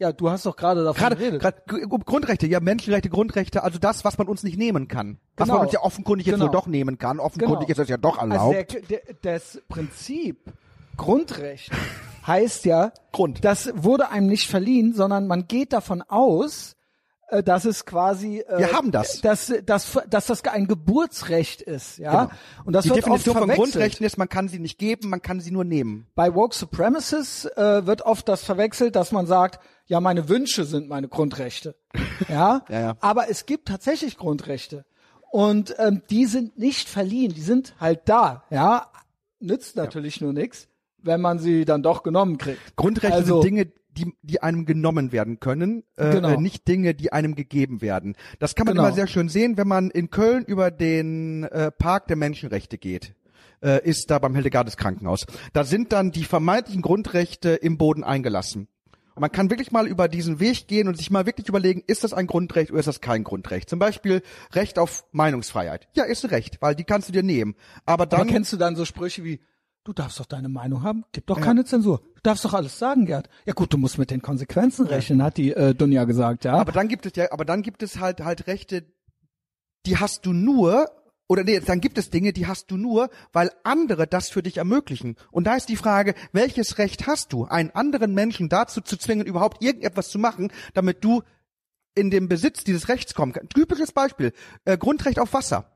ja, du hast doch gerade davon Gerade, geredet. gerade G- Grundrechte, ja, Menschenrechte, Grundrechte, also das, was man uns nicht nehmen kann. Was Genau. man uns ja offenkundig jetzt Genau. wohl doch nehmen kann. Offenkundig Genau. ist das ja doch Also erlaubt. der, der, das Prinzip Grundrecht heißt ja, Grund. das wurde einem nicht verliehen, sondern man geht davon aus, dass es quasi äh, Wir haben das. dass, dass, dass das ein Geburtsrecht ist, ja. Genau. Und das die wird Definition oft von. Grundrechten ist, man kann sie nicht geben, man kann sie nur nehmen. Bei Woke Supremacists äh, wird oft das verwechselt, dass man sagt, ja, meine Wünsche sind meine Grundrechte. Ja, Ja, ja. aber es gibt tatsächlich Grundrechte. Und ähm, die sind nicht verliehen, die sind halt da. Ja, nützt natürlich nur nichts, wenn man sie dann doch genommen kriegt. Grundrechte also, sind Dinge, die, die einem genommen werden können, äh, Genau. äh, nicht Dinge, die einem gegeben werden. Das kann man Genau. immer sehr schön sehen, wenn man in Köln über den äh, Park der Menschenrechte geht. Äh, ist da beim Hildegardes Krankenhaus. Da sind dann die vermeintlichen Grundrechte im Boden eingelassen. Und man kann wirklich mal über diesen Weg gehen und sich mal wirklich überlegen, ist das ein Grundrecht oder ist das kein Grundrecht? Zum Beispiel Recht auf Meinungsfreiheit. Ja, ist ein Recht, weil die kannst du dir nehmen. Aber dann aber kennst du dann so Sprüche wie, du darfst doch deine Meinung haben, gib doch keine Zensur. Du darfst doch alles sagen, Gerd. Ja gut, du musst mit den Konsequenzen rechnen, hat die äh, Dunja gesagt, ja. Aber dann gibt es ja, aber dann gibt es halt halt Rechte, die hast du nur, oder nee, dann gibt es Dinge, die hast du nur, weil andere das für dich ermöglichen. Und da ist die Frage, welches Recht hast du, einen anderen Menschen dazu zu zwingen, überhaupt irgendetwas zu machen, damit du in den Besitz dieses Rechts kommen kannst. Typisches Beispiel, äh, Grundrecht auf Wasser.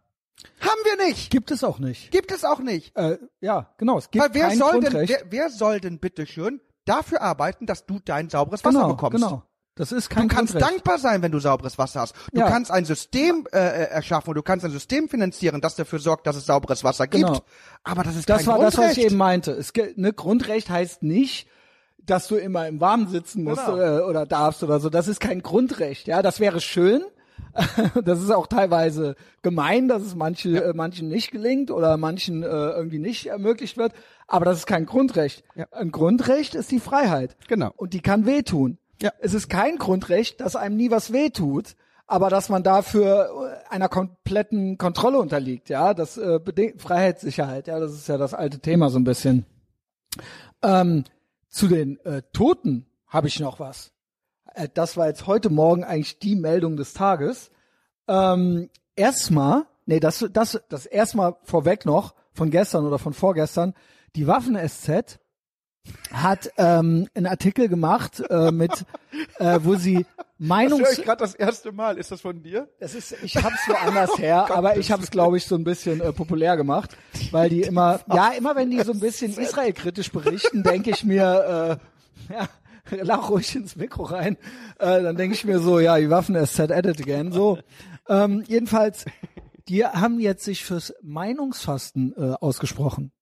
Haben wir nicht. Gibt es auch nicht. Gibt es auch nicht. Äh, ja, genau. Es gibt Weil wer kein soll denn, Grundrecht. wer, wer soll denn bitteschön dafür arbeiten, dass du dein sauberes Wasser genau, bekommst? genau. Das ist kein Du kannst Grundrecht. dankbar sein, wenn du sauberes Wasser hast. Du Ja. kannst ein System äh, äh, erschaffen und du kannst ein System finanzieren, das dafür sorgt, dass es sauberes Wasser gibt. Genau. Aber das ist Das kein war das, was ich Grundrecht. eben meinte. Es, ne, Grundrecht heißt nicht, dass du immer im Warmen sitzen musst Genau. oder, oder darfst oder so. Das ist kein Grundrecht. Ja, das wäre schön. Das ist auch teilweise gemein, dass es manche, äh, manchen nicht gelingt oder manchen äh, irgendwie nicht ermöglicht wird. Aber das ist kein Grundrecht. Ja. Ein Grundrecht ist die Freiheit. Genau. Und die kann wehtun. Ja. Es ist kein Grundrecht, dass einem nie was wehtut, aber dass man dafür äh, einer kompletten Kontrolle unterliegt. Ja, das äh, bedingt Freiheitssicherheit. Ja, das ist ja das alte Thema so ein bisschen. Ähm, zu den äh, Toten habe ich noch was. Äh, das war jetzt heute Morgen eigentlich die Meldung des Tages. Ähm, erstmal, nee, das, das, das erstmal vorweg noch von gestern oder von vorgestern. Die Waffen-SZ hat ähm, einen Artikel gemacht äh, mit, äh, wo sie Meinungs gerade das erste Mal. Ist das von dir? das ist, ich hab's woanders her, aber ich hab's, glaube ich, so ein bisschen äh, populär gemacht, weil die immer, ja, immer wenn die so ein bisschen Israel-kritisch berichten, denke ich mir, äh, ja, lach ruhig ins Mikro rein, äh, dann denke ich mir so, ja, die Waffen ist set edit again, so. Ähm, jedenfalls, die haben jetzt sich fürs Meinungsfasten äh, ausgesprochen.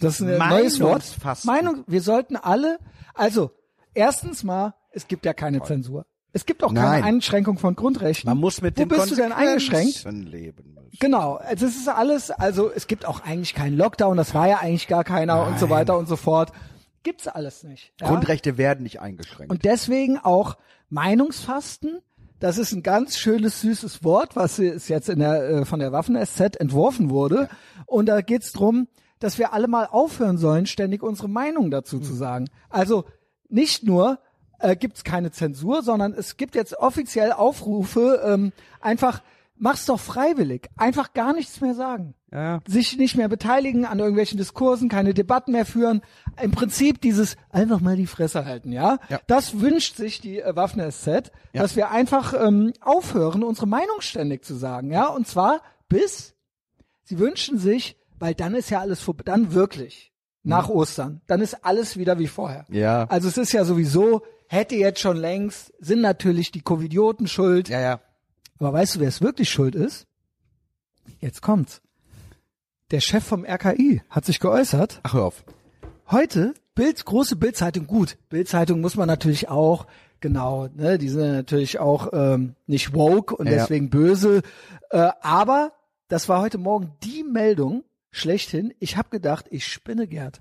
Das ist ein neues Wort. Meinung, wir sollten alle, also, erstens mal, es gibt ja keine Zensur. Es gibt auch keine Nein. Einschränkung von Grundrechten. Man muss mit Wo den bist du denn eingeschränkt? Leben. Genau, also es ist alles, also es gibt auch eigentlich keinen Lockdown, das war ja eigentlich gar keiner und so weiter und so fort. Gibt's alles nicht. Ja? Grundrechte werden nicht eingeschränkt. Und deswegen auch Meinungsfasten. Das ist ein ganz schönes, süßes Wort, was ist jetzt in der, äh, von der Waffen-SZ entworfen wurde. Und da geht's drum, dass wir alle mal aufhören sollen, ständig unsere Meinung dazu zu sagen. Also nicht nur äh, gibt's keine Zensur, sondern es gibt jetzt offiziell Aufrufe, ähm, einfach mach's doch freiwillig, einfach gar nichts mehr sagen ja. sich nicht mehr beteiligen an irgendwelchen Diskursen, keine Debatten mehr führen. Im Prinzip dieses einfach mal die Fresse halten, ja. Ja. Das wünscht sich die äh, Waffen-SZ, Ja. dass wir einfach ähm, aufhören, unsere Meinung ständig zu sagen, ja. Und zwar bis sie wünschen sich, weil dann ist ja alles vorbei, dann wirklich nach Ostern, dann ist alles wieder wie vorher. Ja. Also es ist ja sowieso, hätte jetzt schon längst, sind natürlich die Covidioten schuld. Ja, ja. Aber weißt du, wer es wirklich schuld ist? Jetzt kommt's. Der Chef vom RKI hat sich geäußert. Ach, hör auf. Heute, Bild, große Bildzeitung, gut. Bildzeitung muss man natürlich auch, genau, ne, die sind natürlich auch ähm, nicht woke und Ja. deswegen böse. Äh, aber das war heute Morgen die Meldung schlechthin. Ich habe gedacht, ich spinne Gerd.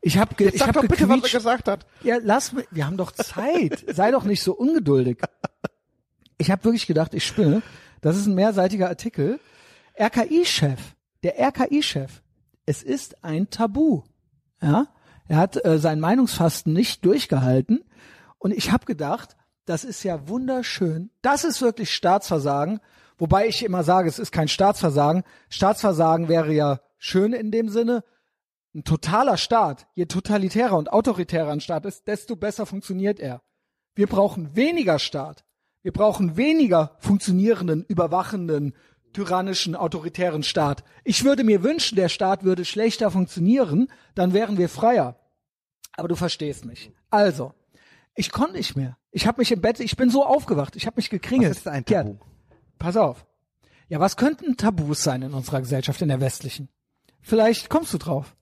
Ich habe ge ich hab doch bitte, was er gesagt hat. Ja, lass mich, wir haben doch Zeit. Sei doch nicht so ungeduldig. Ich habe wirklich gedacht, ich spinne. Das ist ein mehrseitiger Artikel. RKI-Chef, der RKI-Chef, es ist ein Tabu. Ja, er hat äh, sein Meinungsfasten nicht durchgehalten und ich habe gedacht, das ist ja wunderschön. Das ist wirklich Staatsversagen, wobei ich immer sage, es ist kein Staatsversagen. Staatsversagen wäre ja schön in dem Sinne, ein totaler Staat, je totalitärer und autoritärer ein Staat ist, desto besser funktioniert er. Wir brauchen weniger Staat. Wir brauchen weniger funktionierenden, überwachenden, tyrannischen, autoritären Staat. Ich würde mir wünschen, der Staat würde schlechter funktionieren, dann wären wir freier. Aber du verstehst mich. Also, ich konnte nicht mehr. Ich habe mich im Bett, ich bin so aufgewacht, ich habe mich gekringelt. Was ist ein Gerd, Tabu? pass auf. Ja, was könnten Tabus sein in unserer Gesellschaft, in der westlichen? Vielleicht kommst du drauf.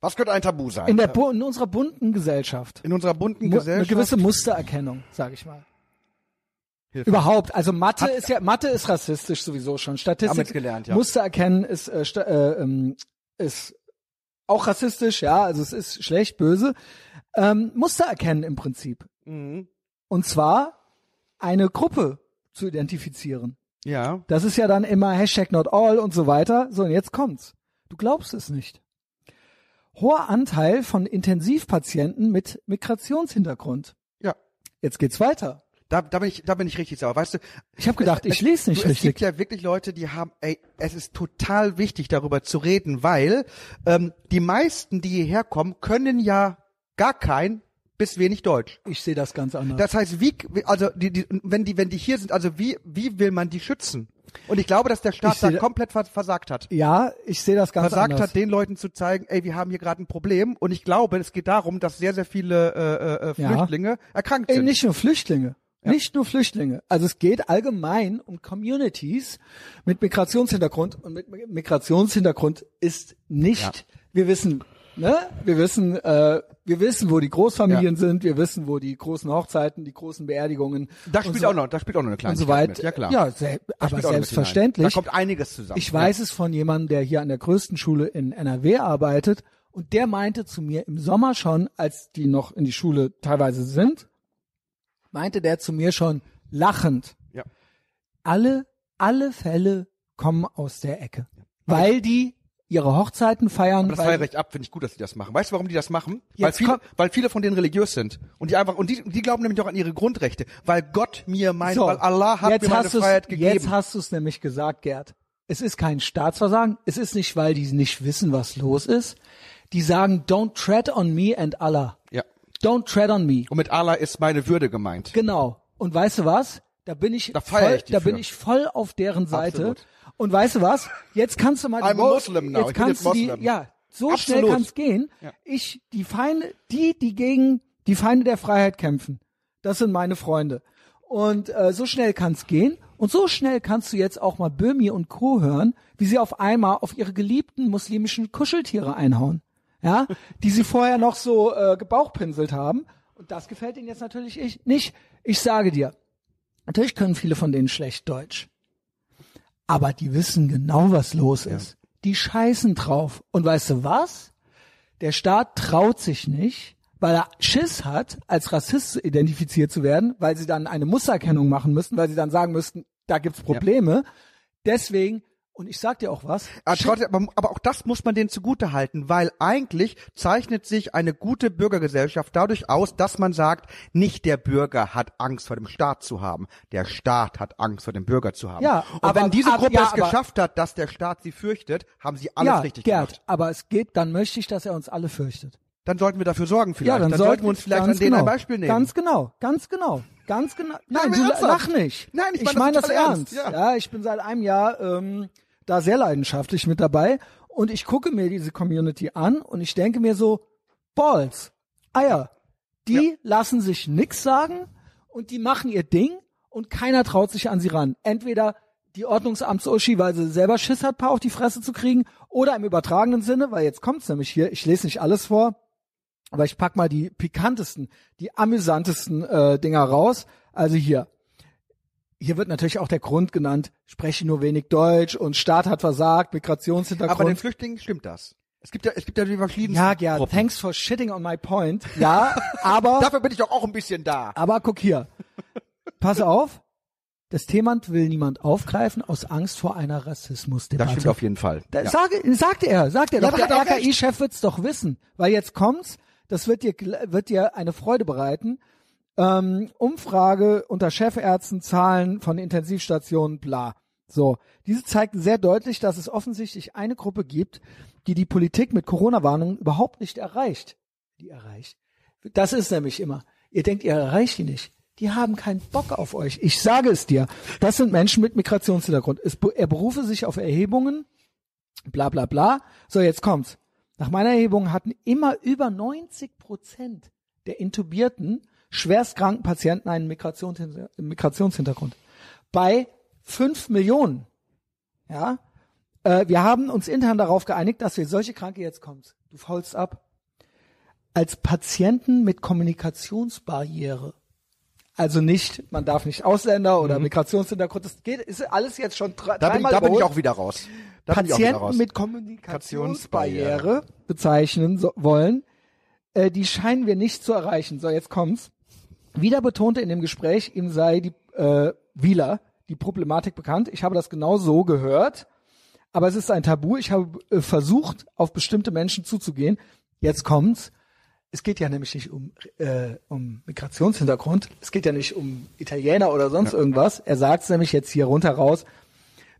Was könnte ein Tabu sein? In, der, in unserer bunten Gesellschaft. In unserer bunten Mu- Eine Gesellschaft. gewisse Mustererkennung, sage ich mal. Hilfe. Überhaupt, also Mathe ist ja Mathe ist rassistisch sowieso schon. Statistik, gelernt, ja. Muster erkennen ist äh, äh, ähm, ist auch rassistisch, ja, also es ist schlecht, böse. Ähm, Muster erkennen im Prinzip. Mhm. Und zwar eine Gruppe zu identifizieren. Ja. Das ist ja dann immer Hashtag not all und so weiter. So, und jetzt kommt's. Du glaubst es nicht. Hoher Anteil von Intensivpatienten mit Migrationshintergrund. Ja. Jetzt geht's weiter. Da, da bin ich, da bin ich richtig sauer. Weißt du, Ich habe gedacht, ich lese nicht du, es gibt richtig. ja wirklich Leute, die haben, ey, es ist total wichtig, darüber zu reden, weil ähm, die meisten, die hierher kommen, können ja gar kein bis wenig Deutsch. Ich sehe das ganz anders. Das heißt, wie, also die, die, wenn die, wenn die hier sind, also wie, wie will man die schützen? Und ich glaube, dass der Staat da komplett vers- versagt hat. ja, ich sehe das ganz Versagt anders. hat, den Leuten zu zeigen, ey, wir haben hier gerade ein Problem. Und ich glaube, es geht darum, dass sehr, sehr viele äh, äh, Ja. Flüchtlinge erkrankt Ey, sind. nicht nur Flüchtlinge. Nicht nur Flüchtlinge. Also es geht allgemein um Communities mit Migrationshintergrund und mit Migrationshintergrund ist nicht, Ja. wir wissen, ne, wir wissen, äh, wir wissen, wo die Großfamilien Ja. sind, wir wissen, wo die großen Hochzeiten, die großen Beerdigungen da und spielt so, auch noch, da spielt auch noch eine und Kleinigkeit so weit. mit. Ja klar. Ja, sel aber selbstverständlich. Da kommt einiges zusammen. Ich weiß es von jemandem, der hier an der größten Schule in NRW arbeitet und der meinte zu mir im Sommer schon, als die noch in die Schule teilweise sind, meinte der zu mir schon lachend, Ja. alle, alle Fälle kommen aus der Ecke, weil die ihre Hochzeiten feiern. Aber das war ja recht ab, finde ich gut, dass die das machen. Weißt du, warum die das machen? Weil viele, weil viele von denen religiös sind. Und die einfach, und die, die glauben nämlich auch an ihre Grundrechte. Weil Gott mir mein, so, weil Allah hat jetzt mir meine Freiheit gegeben. Jetzt hast du es nämlich gesagt, Gerd. Es ist kein Staatsversagen. Es ist nicht, weil die nicht wissen, was los ist. Die sagen, don't tread on me and Allah. Don't tread on me. Und mit Allah ist meine Würde gemeint. Genau. Und weißt du was? Da bin ich, Da voll, ich da bin ich voll auf deren Seite. Absolut. Und weißt du was? Jetzt kannst du mal I'm Muslim now. Jetzt kannst du die, ja, so Absolut. schnell kann's gehen. Ja. Ich, die Feinde, die, die gegen die Feinde der Freiheit kämpfen, das sind meine Freunde. Und äh, so schnell kann's gehen. Und so schnell kannst du jetzt auch mal Böhmi und Co. hören, wie sie auf einmal auf ihre geliebten muslimischen Kuscheltiere einhauen. Ja, die sie vorher noch so äh, gebauchpinselt haben. Und das gefällt ihnen jetzt natürlich ich, nicht. Ich sage dir, natürlich können viele von denen schlecht Deutsch. Aber die wissen genau, was los ist. Die scheißen drauf. Und weißt du was? Der Staat traut sich nicht, weil er Schiss hat, als Rassist identifiziert zu werden, weil sie dann eine Mustererkennung machen müssten, weil sie dann sagen müssten, da gibt's Probleme. Deswegen, und ich sag dir auch was, Aber, trotzdem, aber, aber auch das muss man denen zugute halten, weil eigentlich zeichnet sich eine gute Bürgergesellschaft dadurch aus, dass man sagt, nicht der Bürger hat Angst vor dem Staat zu haben, der Staat hat Angst vor dem Bürger zu haben. Ja, Und aber- wenn diese aber- Gruppe ja, es aber- geschafft hat, dass der Staat sie fürchtet, haben sie alles ja, richtig Gerd, gemacht. aber es geht, dann möchte ich, dass er uns alle fürchtet. Dann sollten wir dafür sorgen vielleicht. Ja, dann, sollten wir uns vielleicht an denen genau, ein Beispiel nehmen. Ganz genau, ganz genau, ganz genau. Nein, aber du ernsthaft? lach nicht. Nein, ich ich meine meine das das total ernst. ernst, Ja. ja. ich bin seit einem Jahr ähm, da sehr leidenschaftlich mit dabei und ich gucke mir diese Community an und ich denke mir so, Balls, Eier, die lassen sich nix sagen und die machen ihr Ding und keiner traut sich an sie ran. Entweder die Ordnungsamts-Uschi, weil sie selber Schiss hat, paar auf die Fresse zu kriegen, oder im übertragenen Sinne, weil jetzt kommt's nämlich hier, ich lese nicht alles vor, aber ich pack mal die pikantesten, die amüsantesten äh, Dinger raus. Also hier. Hier wird natürlich auch der Grund genannt, spreche nur wenig Deutsch und Staat hat versagt, Migrationshintergrund. aber den Flüchtlingen stimmt das. Es gibt ja, es gibt ja die verschiedenen ja, Gerd, Gruppen. thanks for shitting on my point. Ja, aber, Dafür bin ich doch auch ein bisschen da. aber guck hier. Pass auf. Das Thema will niemand aufgreifen aus Angst vor einer Rassismusdebatte. Das stimmt auf jeden Fall. Da, Ja. sage, sagte er, sagt er. Ja, doch der er. RKI-Chef wird's doch wissen. Weil jetzt kommt's, das wird dir, wird dir eine Freude bereiten. Ähm, Umfrage unter Chefärzten, Zahlen von Intensivstationen, bla. So. Diese zeigten sehr deutlich, dass es offensichtlich eine Gruppe gibt, die die Politik mit Corona-Warnungen überhaupt nicht erreicht. Die erreicht. Das ist nämlich immer. Ihr denkt, ihr erreicht die nicht. Die haben keinen Bock auf euch. Ich sage es dir. Das sind Menschen mit Migrationshintergrund. Es, er berufe sich auf Erhebungen, bla bla bla. So, jetzt kommt's. Nach meiner Erhebung hatten immer über 90 Prozent der intubierten, schwerstkranken Patienten einen Migrationshinter Migrationshintergrund. Bei fünf Millionen. Ja. Äh, wir haben uns intern darauf geeinigt, dass wir solche Kranke jetzt kommt. Du faulst ab. Als Patienten mit Kommunikationsbarriere. Also nicht, man darf nicht Ausländer oder Migrationshintergrund, das geht, ist alles jetzt schon dre- Mhm. Da bin, dreimal da bin ich auch wieder raus. Da ich Patienten raus. mit Kommunikationsbarriere bezeichnen so, wollen, äh, die scheinen wir nicht zu erreichen. So, jetzt kommt's. Wieder betonte in dem Gespräch, ihm sei die äh, Wieler die Problematik bekannt. Ich habe das genau so gehört, aber es ist ein Tabu. Ich habe äh, versucht, auf bestimmte Menschen zuzugehen. Jetzt kommt's. es geht ja nämlich nicht um, äh, um Migrationshintergrund, es geht ja nicht um Italiener oder sonst irgendwas. Er sagt es nämlich jetzt hier runter raus,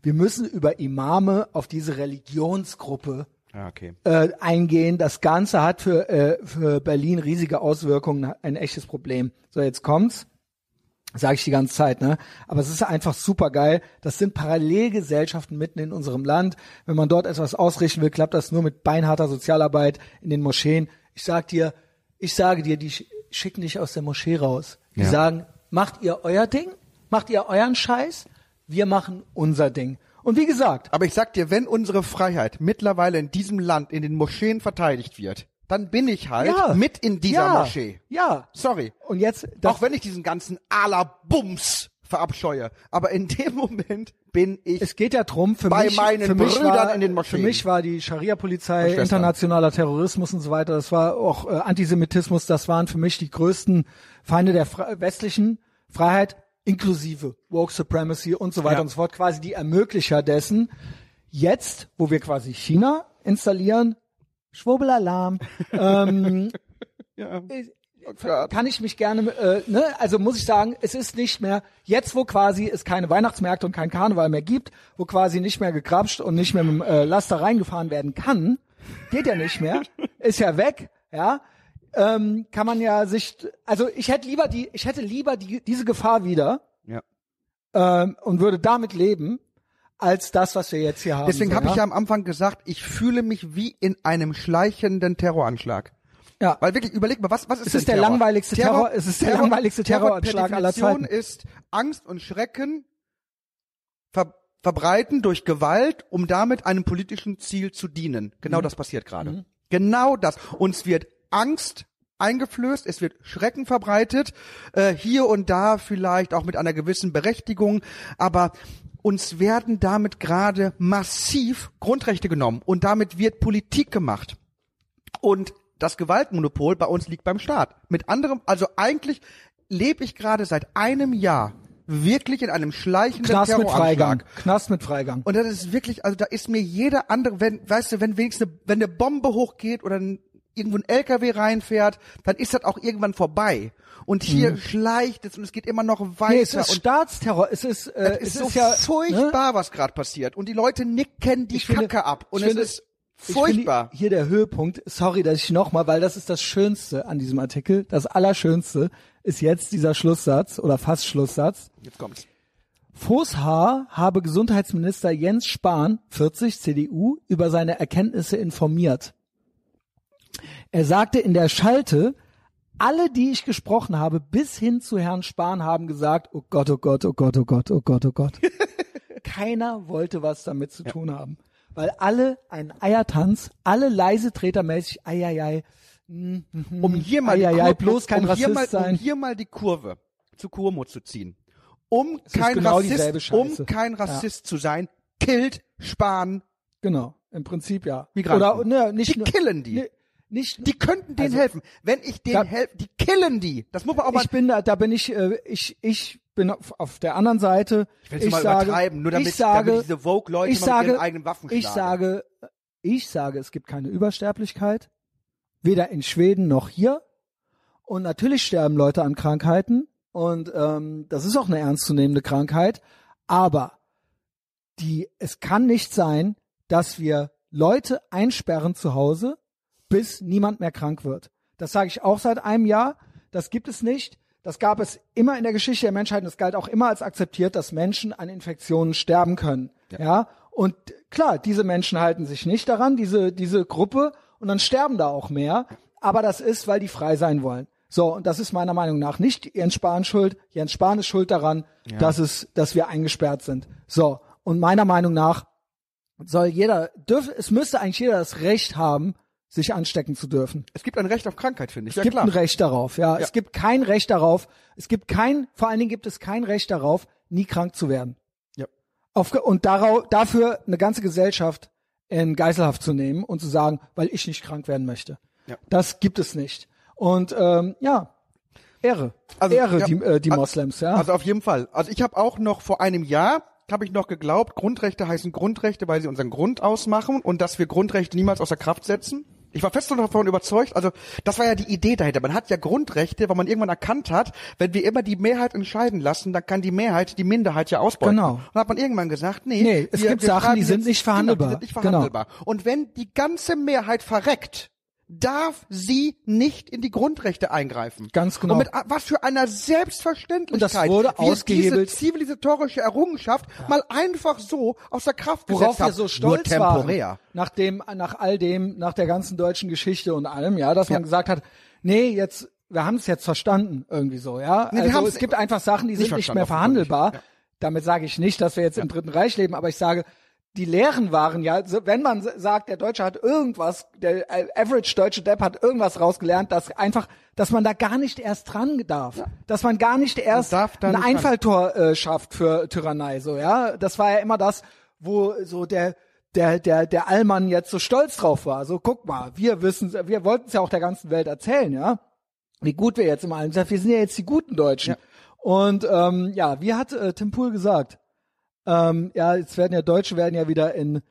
wir müssen über Imame auf diese Religionsgruppe Ja, okay. äh, eingehen. Das Ganze hat für, äh, für Berlin riesige Auswirkungen, ein echtes Problem. So, jetzt kommt's. Sage ich die ganze Zeit, ne? Aber es ist einfach super geil. Das sind Parallelgesellschaften mitten in unserem Land. Wenn man dort etwas ausrichten will, klappt das nur mit beinharter Sozialarbeit in den Moscheen. Ich sag dir, ich sage dir, die sch- schicken dich aus der Moschee raus. Die Ja. sagen, macht ihr euer Ding? Macht ihr euren Scheiß? Wir machen unser Ding. Und wie gesagt, Aber ich sag dir, wenn unsere Freiheit mittlerweile in diesem Land in den Moscheen verteidigt wird, dann bin ich halt ja, mit in dieser ja, Moschee. Ja. Sorry. Und jetzt, Auch wenn ich diesen ganzen Ala-Bums verabscheue. Aber in dem Moment bin ich Es geht ja drum, für Bei mich, meinen für mich Brüdern war, in den Für Moscheen. mich war die Scharia-Polizei, internationaler Terrorismus und so weiter, das war auch äh, Antisemitismus, das waren für mich die größten Feinde der Fre westlichen Freiheit, inklusive Woke Supremacy und so weiter Ja. und so fort, quasi die Ermöglicher dessen. Jetzt, wo wir quasi China installieren, Schwurbelalarm, ähm, ja. ich- Oh kann ich mich gerne, äh, ne, also muss ich sagen, es ist nicht mehr, jetzt wo quasi es keine Weihnachtsmärkte und kein Karneval mehr gibt, wo quasi nicht mehr gekrapscht und nicht mehr mit dem äh, Laster reingefahren werden kann, geht ja nicht mehr, ist ja weg, ja, ähm, kann man ja sich, also ich hätte lieber die, ich hätte lieber die, diese Gefahr wieder ja. ähm, und würde damit leben, als das, was wir jetzt hier haben. Deswegen so, habe ich ja am Anfang gesagt, ich fühle mich wie in einem schleichenden Terroranschlag. ja. Weil wirklich, überleg mal, was, was ist Es denn ist der Terror? langweiligste Terror- es ist der langweiligste Terror per Terroranschlag aller Definition Zeiten. ist Angst und Schrecken ver verbreiten durch Gewalt, um damit einem politischen Ziel zu dienen. Genau Mhm. das passiert gerade. Genau das. Uns wird Angst eingeflößt, es wird Schrecken verbreitet, äh, hier und da vielleicht auch mit einer gewissen Berechtigung, aber uns werden damit gerade massiv Grundrechte genommen und damit wird Politik gemacht. Und das Gewaltmonopol bei uns liegt beim Staat. Mit anderem, also eigentlich lebe ich gerade seit einem Jahr wirklich in einem schleichenden Knast mit Freigang. Knast mit Freigang. Und das ist wirklich, also da ist mir jeder andere, wenn, weißt du, wenn wenigstens eine, wenn eine Bombe hochgeht oder ein, irgendwo ein LKW reinfährt, dann ist das auch irgendwann vorbei. Und hier schleicht es und es geht immer noch weiter. Mhm. Nee, es ist und Staatsterror. Es ist, äh, es ist so ist ja furchtbar, was gerade passiert. Und die Leute nicken die Ich finde- Kacke ab. Und es finde- ist furchtbar. finde hier der Höhepunkt, sorry, dass ich nochmal, weil das ist das Schönste an diesem Artikel. Das Allerschönste ist jetzt dieser Schlusssatz oder fast Schlusssatz. Jetzt kommt's. Vos Haar habe Gesundheitsminister Jens Spahn, 40 CDU, über seine Erkenntnisse informiert. Er sagte in der Schalte, alle, die ich gesprochen habe, bis hin zu Herrn Spahn, haben gesagt, oh Gott, oh Gott, oh Gott, oh Gott, oh Gott, oh Gott. Keiner wollte was damit zu tun haben. Weil alle einen Eiertanz, alle leise tretermäßig, ei, ei, ei, um hier mal, die Eieiei, Kurve, bloß kein um hier mal, Rassist sein. um hier mal die Kurve zu Kuomo zu ziehen. Um kein genau Rassist, um kein Rassist zu sein, killt Spahn. Genau, im Prinzip ja. Migranten. Oder ne, nicht Die nur, killen die. ne, nicht Die könnten denen Also, helfen. Wenn ich denen helfe, die killen die. Das muss man auch mal. ich bin da, da bin ich, äh, ich, ich bin auf, auf der anderen Seite. Ich will's mal übertreiben, nur damit- ich sage, damit diese Vogue-Leute ich mit sage, ihren eigenen Waffen Ich schlagen. sage, ich sage, es gibt keine Übersterblichkeit, weder in Schweden noch hier. Und natürlich sterben Leute an Krankheiten und ähm, das ist auch eine ernstzunehmende Krankheit. Aber die, es kann nicht sein, dass wir Leute einsperren zu Hause, bis niemand mehr krank wird. Das sage ich auch seit einem Jahr. Das gibt es nicht. Das gab es immer in der Geschichte der Menschheit und es galt auch immer als akzeptiert, dass Menschen an Infektionen sterben können. Ja. Und klar, diese Menschen halten sich nicht daran, diese, diese Gruppe, und dann sterben da auch mehr. Aber das ist, weil die frei sein wollen. So, und das ist meiner Meinung nach nicht Jens Spahn schuld. Jens Spahn ist schuld daran, dass es, dass wir eingesperrt sind. So. Und meiner Meinung nach soll jeder, dürf, es müsste eigentlich jeder das Recht haben, sich anstecken zu dürfen. Es gibt ein Recht auf Krankheit, finde ich. Es ja, gibt klar. ein Recht darauf, ja. Ja. Es gibt kein Recht darauf, es gibt kein, vor allen Dingen gibt es kein Recht darauf, nie krank zu werden. Ja. Auf, und darauf, dafür eine ganze Gesellschaft in Geiselhaft zu nehmen und zu sagen, weil ich nicht krank werden möchte. Ja. Das gibt es nicht. Und ähm, ja, Ehre. Also, Ehre, ja, die, äh, die al- Moslems, ja. Also auf jeden Fall. Also ich habe auch noch vor einem Jahr habe ich noch geglaubt, Grundrechte heißen Grundrechte, weil sie unseren Grund ausmachen und dass wir Grundrechte niemals außer Kraft setzen. Ich war fest davon überzeugt, also das war ja die Idee dahinter. Man hat ja Grundrechte, weil man irgendwann erkannt hat, wenn wir immer die Mehrheit entscheiden lassen, dann kann die Mehrheit die Minderheit ja ausbeuten. Genau. Und dann hat man irgendwann gesagt, nee, Nee, es gibt Sachen, schreiben die sind jetzt- nicht verhandelbar. Genau, die sind nicht Genau. verhandelbar. Und wenn die ganze Mehrheit verreckt, darf sie nicht in die Grundrechte eingreifen. Ganz genau. Und mit was für einer Selbstverständlichkeit Und das wurde ausgehebelt. diese zivilisatorische Errungenschaft mal einfach so aus der Kraft Worauf gesetzt wir so stolz Nur temporär. waren, nach dem, nach all dem, nach der ganzen deutschen Geschichte und allem, ja, dass man Ja. gesagt hat, nee, jetzt, wir haben es jetzt verstanden, irgendwie so, ja. Nee, wir also es gibt einfach Sachen, die nicht sind nicht mehr verhandelbar. Ja. Damit sage ich nicht, dass wir jetzt im Dritten Reich leben, aber ich sage, die Lehren waren ja, wenn man sagt, der Deutsche hat irgendwas, der äh, Average deutsche Depp hat irgendwas rausgelernt, dass einfach, dass man da gar nicht erst dran darf, dass man gar nicht erst da ein nicht. Einfalltor äh, schafft für Tyrannei, so ja. Das war ja immer das, wo so der der der der Allmann jetzt so stolz drauf war. So guck mal, wir wissen, wir wollten es ja auch der ganzen Welt erzählen, ja, wie gut wir jetzt im Allem sind. Wir sind ja jetzt die guten Deutschen. Ja. Und ähm, ja, wie hat äh, Tim Pool gesagt? Ähm, ja, jetzt werden ja Deutsche werden ja wieder in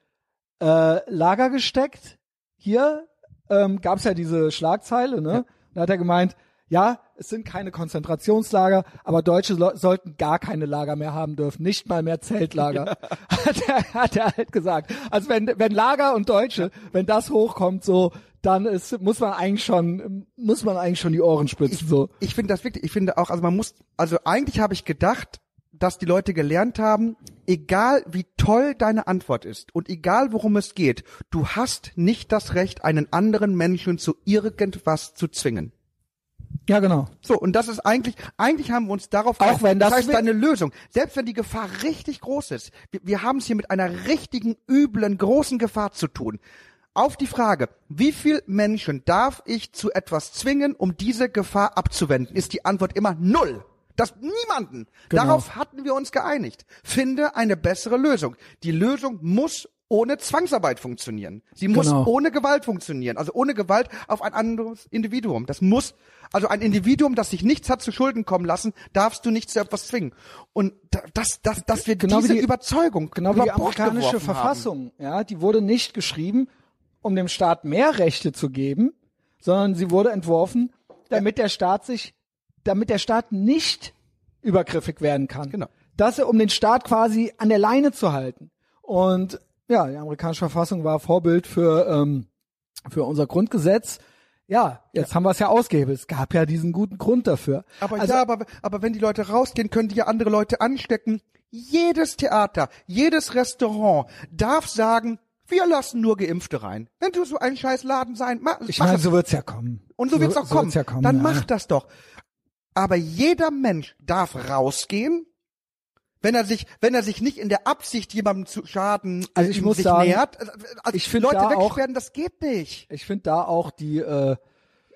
äh, Lager gesteckt. Hier ähm, gab es ja diese Schlagzeile, ne? Da hat er gemeint, ja, es sind keine Konzentrationslager, aber Deutsche lo- sollten gar keine Lager mehr haben dürfen, nicht mal mehr Zeltlager. Hat, er, hat er halt gesagt. Also wenn, wenn Lager und Deutsche, wenn das hochkommt, so, dann ist, muss man eigentlich schon, muss man eigentlich schon die Ohren spitzen, so. ich finde das wirklich, ich finde auch, also man muss, also eigentlich habe ich gedacht, dass die Leute gelernt haben, egal wie toll deine Antwort ist und egal worum es geht, du hast nicht das Recht, einen anderen Menschen zu irgendwas zu zwingen. Ja, genau. So, und das ist eigentlich, eigentlich haben wir uns darauf Auch geeinigt. wenn das das heißt, deine Lösung, selbst wenn die Gefahr richtig groß ist, wir, wir haben es hier mit einer richtigen, üblen, großen Gefahr zu tun. Auf die Frage, wie viel Menschen darf ich zu etwas zwingen, um diese Gefahr abzuwenden, ist die Antwort immer null. Das niemanden. Genau. Darauf hatten wir uns geeinigt. Finde eine bessere Lösung. Die Lösung muss ohne Zwangsarbeit funktionieren. Sie muss Genau. ohne Gewalt funktionieren. Also ohne Gewalt auf ein anderes Individuum. Das muss, also ein Individuum, das sich nichts hat zu Schulden kommen lassen, darfst du nicht zu etwas zwingen. Und da- das, das, dass wir Genau diese die- Überzeugung Genau wie die amerikanische Verfassung, ja, die wurde nicht geschrieben, um dem Staat mehr Rechte zu geben, sondern sie wurde entworfen, damit der Staat sich, damit der Staat nicht übergriffig werden kann. Genau. Das, um den Staat quasi an der Leine zu halten. Und ja, die amerikanische Verfassung war Vorbild für, ähm, für unser Grundgesetz. Ja, jetzt haben wir es ja ausgehebelt. Es gab ja diesen guten Grund dafür. Aber also, ja, aber, aber wenn die Leute rausgehen, können die ja andere Leute anstecken. Jedes Theater, jedes Restaurant darf sagen, wir lassen nur Geimpfte rein. Wenn du so ein scheiß Laden sein, mach, ich mach meine, so wird's ja kommen. Und so wird's auch kommen. wird's Ja kommen Dann ja. mach das doch. Aber jeder Mensch darf rausgehen, wenn er sich, wenn er sich nicht in der Absicht, jemandem zu schaden, Also ich ihm muss sich sagen, nähert. Also, also ich Leute da auch- wegsperren, das geht nicht. Ich finde da auch die, äh,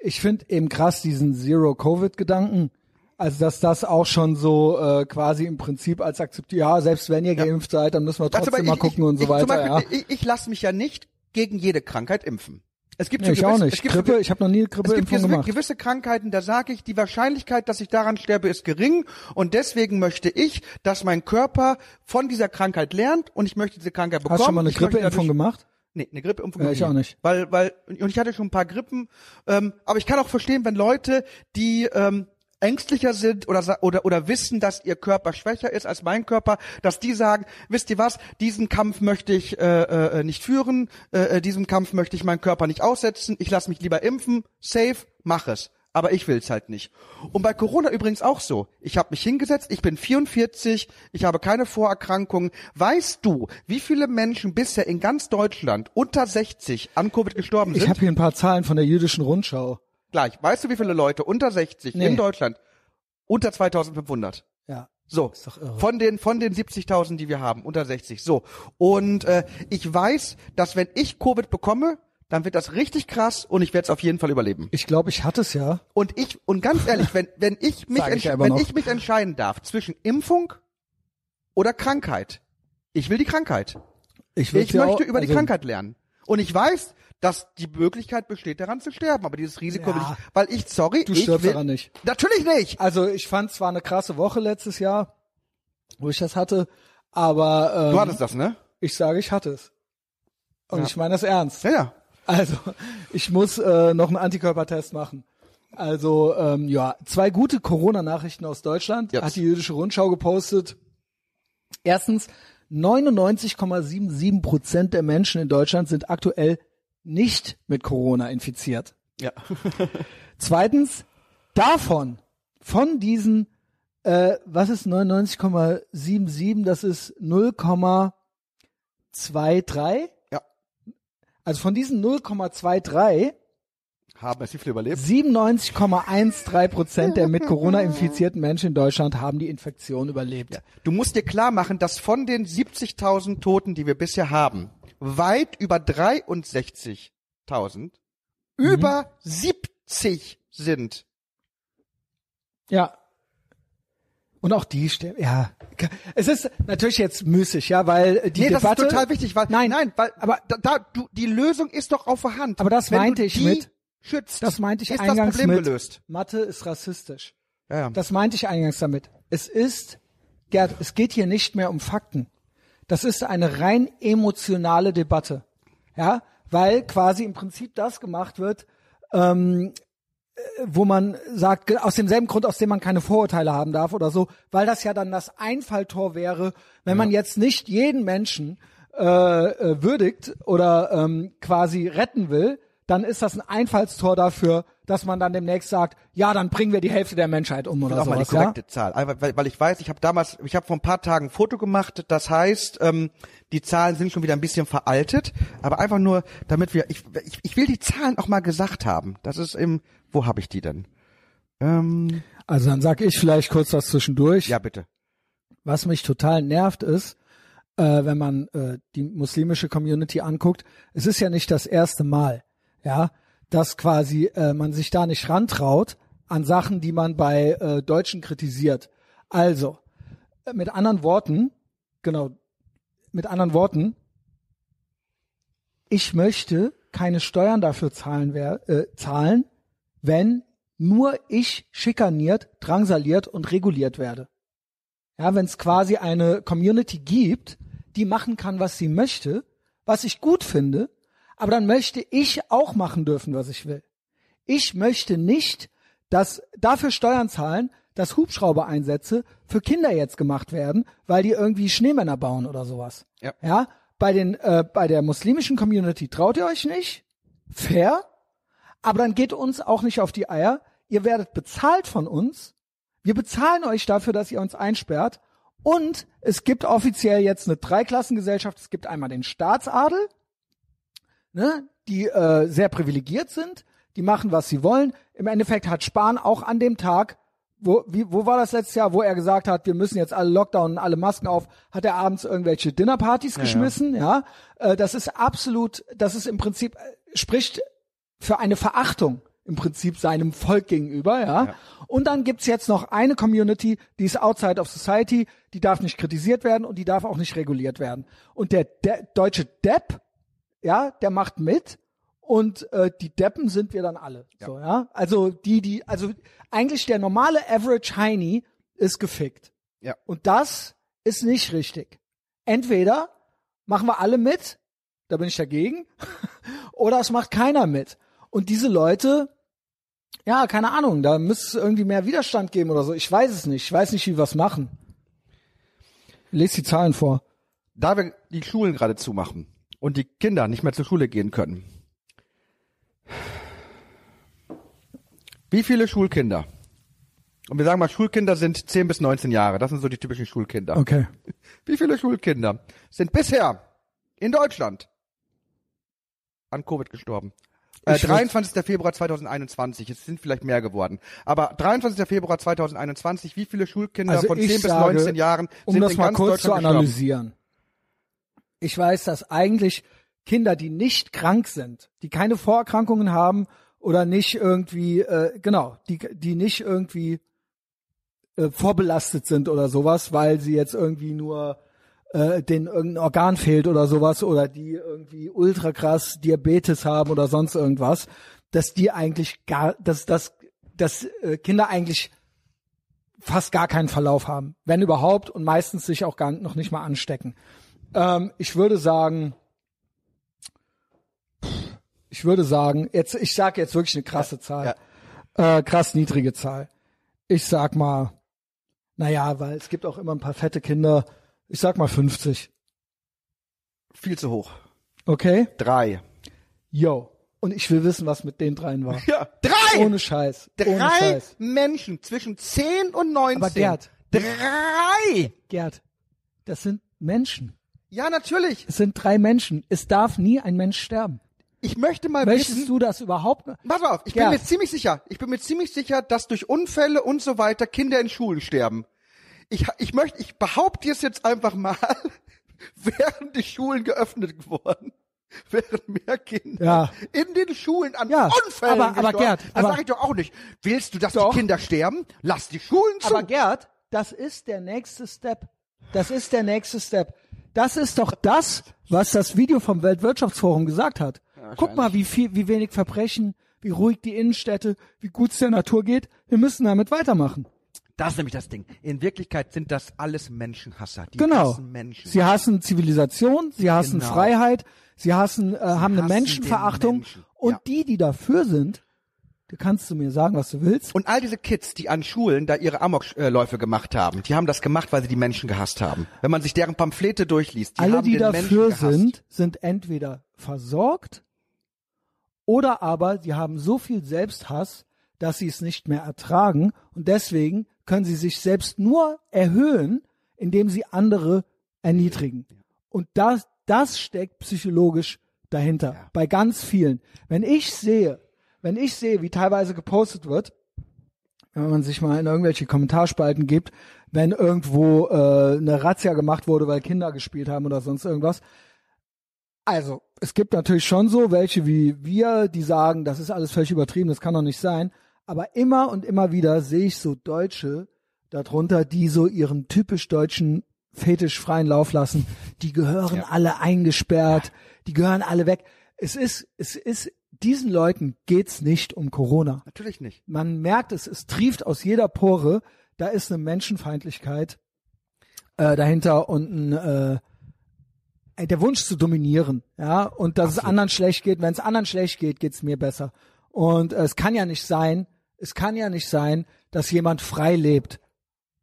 ich finde eben krass diesen Zero-Covid-Gedanken. Also dass das auch schon so äh, quasi im Prinzip als akzeptiert, ja, selbst wenn ihr geimpft seid, dann müssen wir Also, trotzdem aber mal ich- gucken ich, und so ich, weiter. Beispiel, ja. Ich, ich lasse mich ja nicht gegen jede Krankheit impfen. Es gibt Nee, ich gewisse, auch Es nicht. gibt Grippe, so, ich habe noch nie eine es gibt gewisse, gemacht. gewisse Krankheiten, da sage ich, die Wahrscheinlichkeit, dass ich daran sterbe, ist gering und deswegen möchte ich, dass mein Körper von dieser Krankheit lernt und ich möchte diese Krankheit bekommen. Hast du schon mal eine Grippeimpfung gemacht? Nee, eine Grippeimpfung Ja, ich auch nicht. Weil, weil, und ich hatte schon ein paar Grippen, ähm, aber ich kann auch verstehen, wenn Leute, die ähm, ängstlicher sind oder, oder, oder wissen, dass ihr Körper schwächer ist als mein Körper, dass die sagen, wisst ihr was, diesen Kampf möchte ich äh, äh, nicht führen, äh, äh, diesem Kampf möchte ich meinen Körper nicht aussetzen, ich lasse mich lieber impfen, safe, mach es. Aber ich will's halt nicht. Und bei Corona übrigens auch so. Ich habe mich hingesetzt, ich bin 44, ich habe keine Vorerkrankungen. Weißt du, wie viele Menschen bisher in ganz Deutschland unter 60 an Covid gestorben Ich sind? habe hier ein paar Zahlen von der jüdischen Rundschau. Gleich. Weißt du, wie viele Leute unter 60 Nee. in Deutschland? Unter 2500. Ja. So, von den von den 70.000, die wir haben, unter 60. So und äh, ich weiß, dass wenn ich Covid bekomme, dann wird das richtig krass und ich werde es auf jeden Fall überleben. Ich glaube, ich hatte es ja. Und ich und ganz ehrlich, wenn wenn ich mich ich ja wenn noch. ich mich entscheiden darf zwischen Impfung oder Krankheit, ich will die Krankheit. Ich, Ich möchte auch, über die also, Krankheit lernen. Und ich weiß, dass die Möglichkeit besteht, daran zu sterben. Aber dieses Risiko Ja. will ich, weil ich, sorry, Du ich stirbst will, daran nicht. Natürlich nicht. Also ich fand es war eine krasse Woche letztes Jahr, wo ich das hatte, aber ähm, Du hattest das, ne? ich sage, ich hatte es. Und Ja. ich meine das ernst. Ja, ja. Also, ich muss äh, noch einen Antikörpertest machen. Also, ähm, ja, zwei gute Corona-Nachrichten aus Deutschland Jetzt. hat die jüdische Rundschau gepostet. Erstens, 99,77 Prozent der Menschen in Deutschland sind aktuell nicht mit Corona infiziert. Ja. Zweitens, davon, von diesen, äh, was ist 99,77, das ist 0,23? Ja. Also von diesen 0,23 Haben es wie viele überlebt? 97,13 Prozent der mit Corona infizierten Menschen in Deutschland haben die Infektion überlebt. Du musst dir klar machen, dass von den 70.000 Toten, die wir bisher haben, weit über 63.000 über 70 sind. Ja. Und auch die sterben, ja. Es ist natürlich jetzt müßig, ja, weil die nee, Debatte. das ist total wichtig, weil Nein, nein, weil aber- da, da du die Lösung ist doch auf der Hand. Aber das Wenn meinte ich mit- schützt. Das meinte ich ist eingangs das Problem mit. gelöst. Mathe ist rassistisch. Ja, ja. Das meinte ich eingangs damit. Es ist, Gerd, es geht hier nicht mehr um Fakten. Das ist eine rein emotionale Debatte. Ja, weil quasi im Prinzip das gemacht wird, ähm, äh, wo man sagt, aus demselben Grund, aus dem man keine Vorurteile haben darf oder so, weil das ja dann das Einfalltor wäre, wenn man jetzt nicht jeden Menschen äh, äh, würdigt oder ähm, quasi retten will, dann ist das ein Einfallstor dafür, dass man dann demnächst sagt, ja, dann bringen wir die Hälfte der Menschheit um oder auch mal die sowas. Ja? korrekte Zahl, weil, weil ich weiß, ich habe damals, ich habe vor ein paar Tagen ein Foto gemacht. Das heißt, ähm, die Zahlen sind schon wieder ein bisschen veraltet, aber einfach nur, damit wir, ich, ich, ich will die Zahlen auch mal gesagt haben. Das ist im, wo habe ich die denn? Ähm, Also dann sag ich vielleicht kurz was zwischendurch. ja bitte. Was mich total nervt ist, äh, wenn man äh, die muslimische Community anguckt, es ist ja nicht das erste Mal, ja, dass quasi äh, man sich da nicht rantraut an Sachen, die man bei äh, Deutschen kritisiert. Also, äh, mit anderen Worten, genau, mit anderen Worten, ich möchte keine Steuern dafür zahlen, wer, äh, zahlen, wenn nur ich schikaniert, drangsaliert und reguliert werde. Ja, wenn es quasi eine Community gibt, die machen kann, was sie möchte, was ich gut finde, aber dann möchte ich auch machen dürfen, was ich will. Ich möchte nicht, dass dafür Steuern zahlen, dass Hubschrauber-Einsätze für Kinder jetzt gemacht werden, weil die irgendwie Schneemänner bauen oder sowas. Ja. ja bei den äh, bei der muslimischen Community traut ihr euch nicht, fair, aber dann geht uns auch nicht auf die Eier. Ihr werdet bezahlt von uns. Wir bezahlen euch dafür, dass ihr uns einsperrt. Und es gibt offiziell jetzt eine Dreiklassengesellschaft. Es gibt einmal den Staatsadel, ne, die äh, sehr privilegiert sind. Die machen, was sie wollen. Im Endeffekt hat Spahn auch an dem Tag, wo, wie, wo war das letztes Jahr, wo er gesagt hat, wir müssen jetzt alle Lockdown und alle Masken auf, hat er abends irgendwelche Dinnerpartys geschmissen, ja. Äh, das ist absolut, das ist im Prinzip, äh, spricht für eine Verachtung im Prinzip seinem Volk gegenüber, ja. Und dann gibt's jetzt noch eine Community, die ist outside of society, die darf nicht kritisiert werden und die darf auch nicht reguliert werden. Und der, der deutsche Depp, ja, der macht mit und äh, die Deppen sind wir dann alle. So, ja. Also die, die, also eigentlich der normale Average Heini ist gefickt. Ja. Und das ist nicht richtig. Entweder machen wir alle mit, da bin ich dagegen, oder es macht keiner mit. Und diese Leute, ja, keine Ahnung, da müsste es irgendwie mehr Widerstand geben oder so. Ich weiß es nicht. Ich weiß nicht, wie wir es machen. Lest die Zahlen vor. Da wir die Schulen gerade zumachen und die Kinder nicht mehr zur Schule gehen können. Wie viele Schulkinder? Und wir sagen mal, Schulkinder sind 10 bis 19 Jahre. Das sind so die typischen Schulkinder. Okay. Wie viele Schulkinder sind bisher in Deutschland an Covid gestorben? Äh, Ich würd- 23. Februar 2021. Es sind vielleicht mehr geworden. Aber 23. Februar 2021, wie viele Schulkinder Also von ich 10 bis sage, 19 Jahren um sind das in mal ganz kurz zu Deutschland gestorben? Ich weiß, dass eigentlich Kinder, die nicht krank sind, die keine Vorerkrankungen haben oder nicht irgendwie, äh, genau, die, die nicht irgendwie äh, vorbelastet sind oder sowas, weil sie jetzt irgendwie nur äh, denen irgendein Organ fehlt oder sowas oder die irgendwie ultra krass Diabetes haben oder sonst irgendwas, dass die eigentlich gar, dass, dass, dass äh, Kinder eigentlich fast gar keinen Verlauf haben, wenn überhaupt und meistens sich auch gar noch nicht mal anstecken. Ähm, ich würde sagen, Ich würde sagen, jetzt, ich sage jetzt wirklich eine krasse Zahl. Äh, krass niedrige Zahl. Ich sag mal, naja, weil es gibt auch immer ein paar fette Kinder. Ich sag mal 50. Viel zu hoch. Okay? Drei. Yo. Und ich will wissen, was mit den dreien war. Ja, drei! Ohne Scheiß. Ohne drei Scheiß. Menschen zwischen 10 und 19. Aber Gerd. Drei! Gerd, das sind Menschen. Ja, natürlich. Es sind drei Menschen. Es darf nie ein Mensch sterben. Ich möchte mal Möchtest wissen. du das überhaupt? Pass auf, ich Gerd. bin mir ziemlich sicher, ich bin mir ziemlich sicher, dass durch Unfälle und so weiter Kinder in Schulen sterben. Ich, ich möchte, ich behaupte es jetzt einfach mal, wären die Schulen geöffnet worden, wären mehr Kinder Ja. in den Schulen an Ja, Unfällen aber- aber. Gerd, das sage ich doch auch nicht. Willst du, dass Doch. die Kinder sterben? Lass die Schulen zu. Aber Gerd, das ist der nächste Step. Das ist der nächste Step. Das ist doch das, was das Video vom Weltwirtschaftsforum gesagt hat. Guck mal, wie viel, wie wenig Verbrechen, wie ruhig die Innenstädte, wie gut es der Natur geht. Wir müssen damit weitermachen. das ist nämlich das Ding. In Wirklichkeit sind das alles Menschenhasser. Die Genau. hassen Menschen. Sie hassen Zivilisation, sie hassen Genau. Freiheit, sie hassen, äh, haben eine hassen Menschenverachtung. den Menschen, Und ja. die, die dafür sind, kannst du mir sagen, was du willst. Und all diese Kids, die an Schulen da ihre Amokläufe gemacht haben, die haben das gemacht, weil sie die Menschen gehasst haben. Wenn man sich deren Pamphlete durchliest, die Alle, haben die den dafür Menschen gehasst. sind, sind entweder versorgt oder aber sie haben so viel Selbsthass, dass sie es nicht mehr ertragen und deswegen können sie sich selbst nur erhöhen, indem sie andere erniedrigen. Und das, das steckt psychologisch dahinter. Bei ganz vielen. Wenn ich sehe, wenn ich sehe, wie teilweise gepostet wird, wenn man sich mal in irgendwelche Kommentarspalten gibt, wenn irgendwo äh, eine Razzia gemacht wurde, weil Kinder gespielt haben oder sonst irgendwas. Also, es gibt natürlich schon so welche wie wir, die sagen, das ist alles völlig übertrieben, das kann doch nicht sein. Aber immer und immer wieder sehe ich so Deutsche darunter, die so ihren typisch deutschen Fetisch freien Lauf lassen. Die gehören alle eingesperrt, die gehören alle weg. Es ist, es ist, diesen Leuten geht's nicht um Corona Natürlich nicht. man merkt es, es trieft aus jeder Pore, da ist eine Menschenfeindlichkeit äh, dahinter und ein, äh, der Wunsch zu dominieren, ja, und dass es anderen schlecht geht. Wenn es anderen schlecht geht, geht's mir besser. Und äh, es kann ja nicht sein, es kann ja nicht sein, dass jemand frei lebt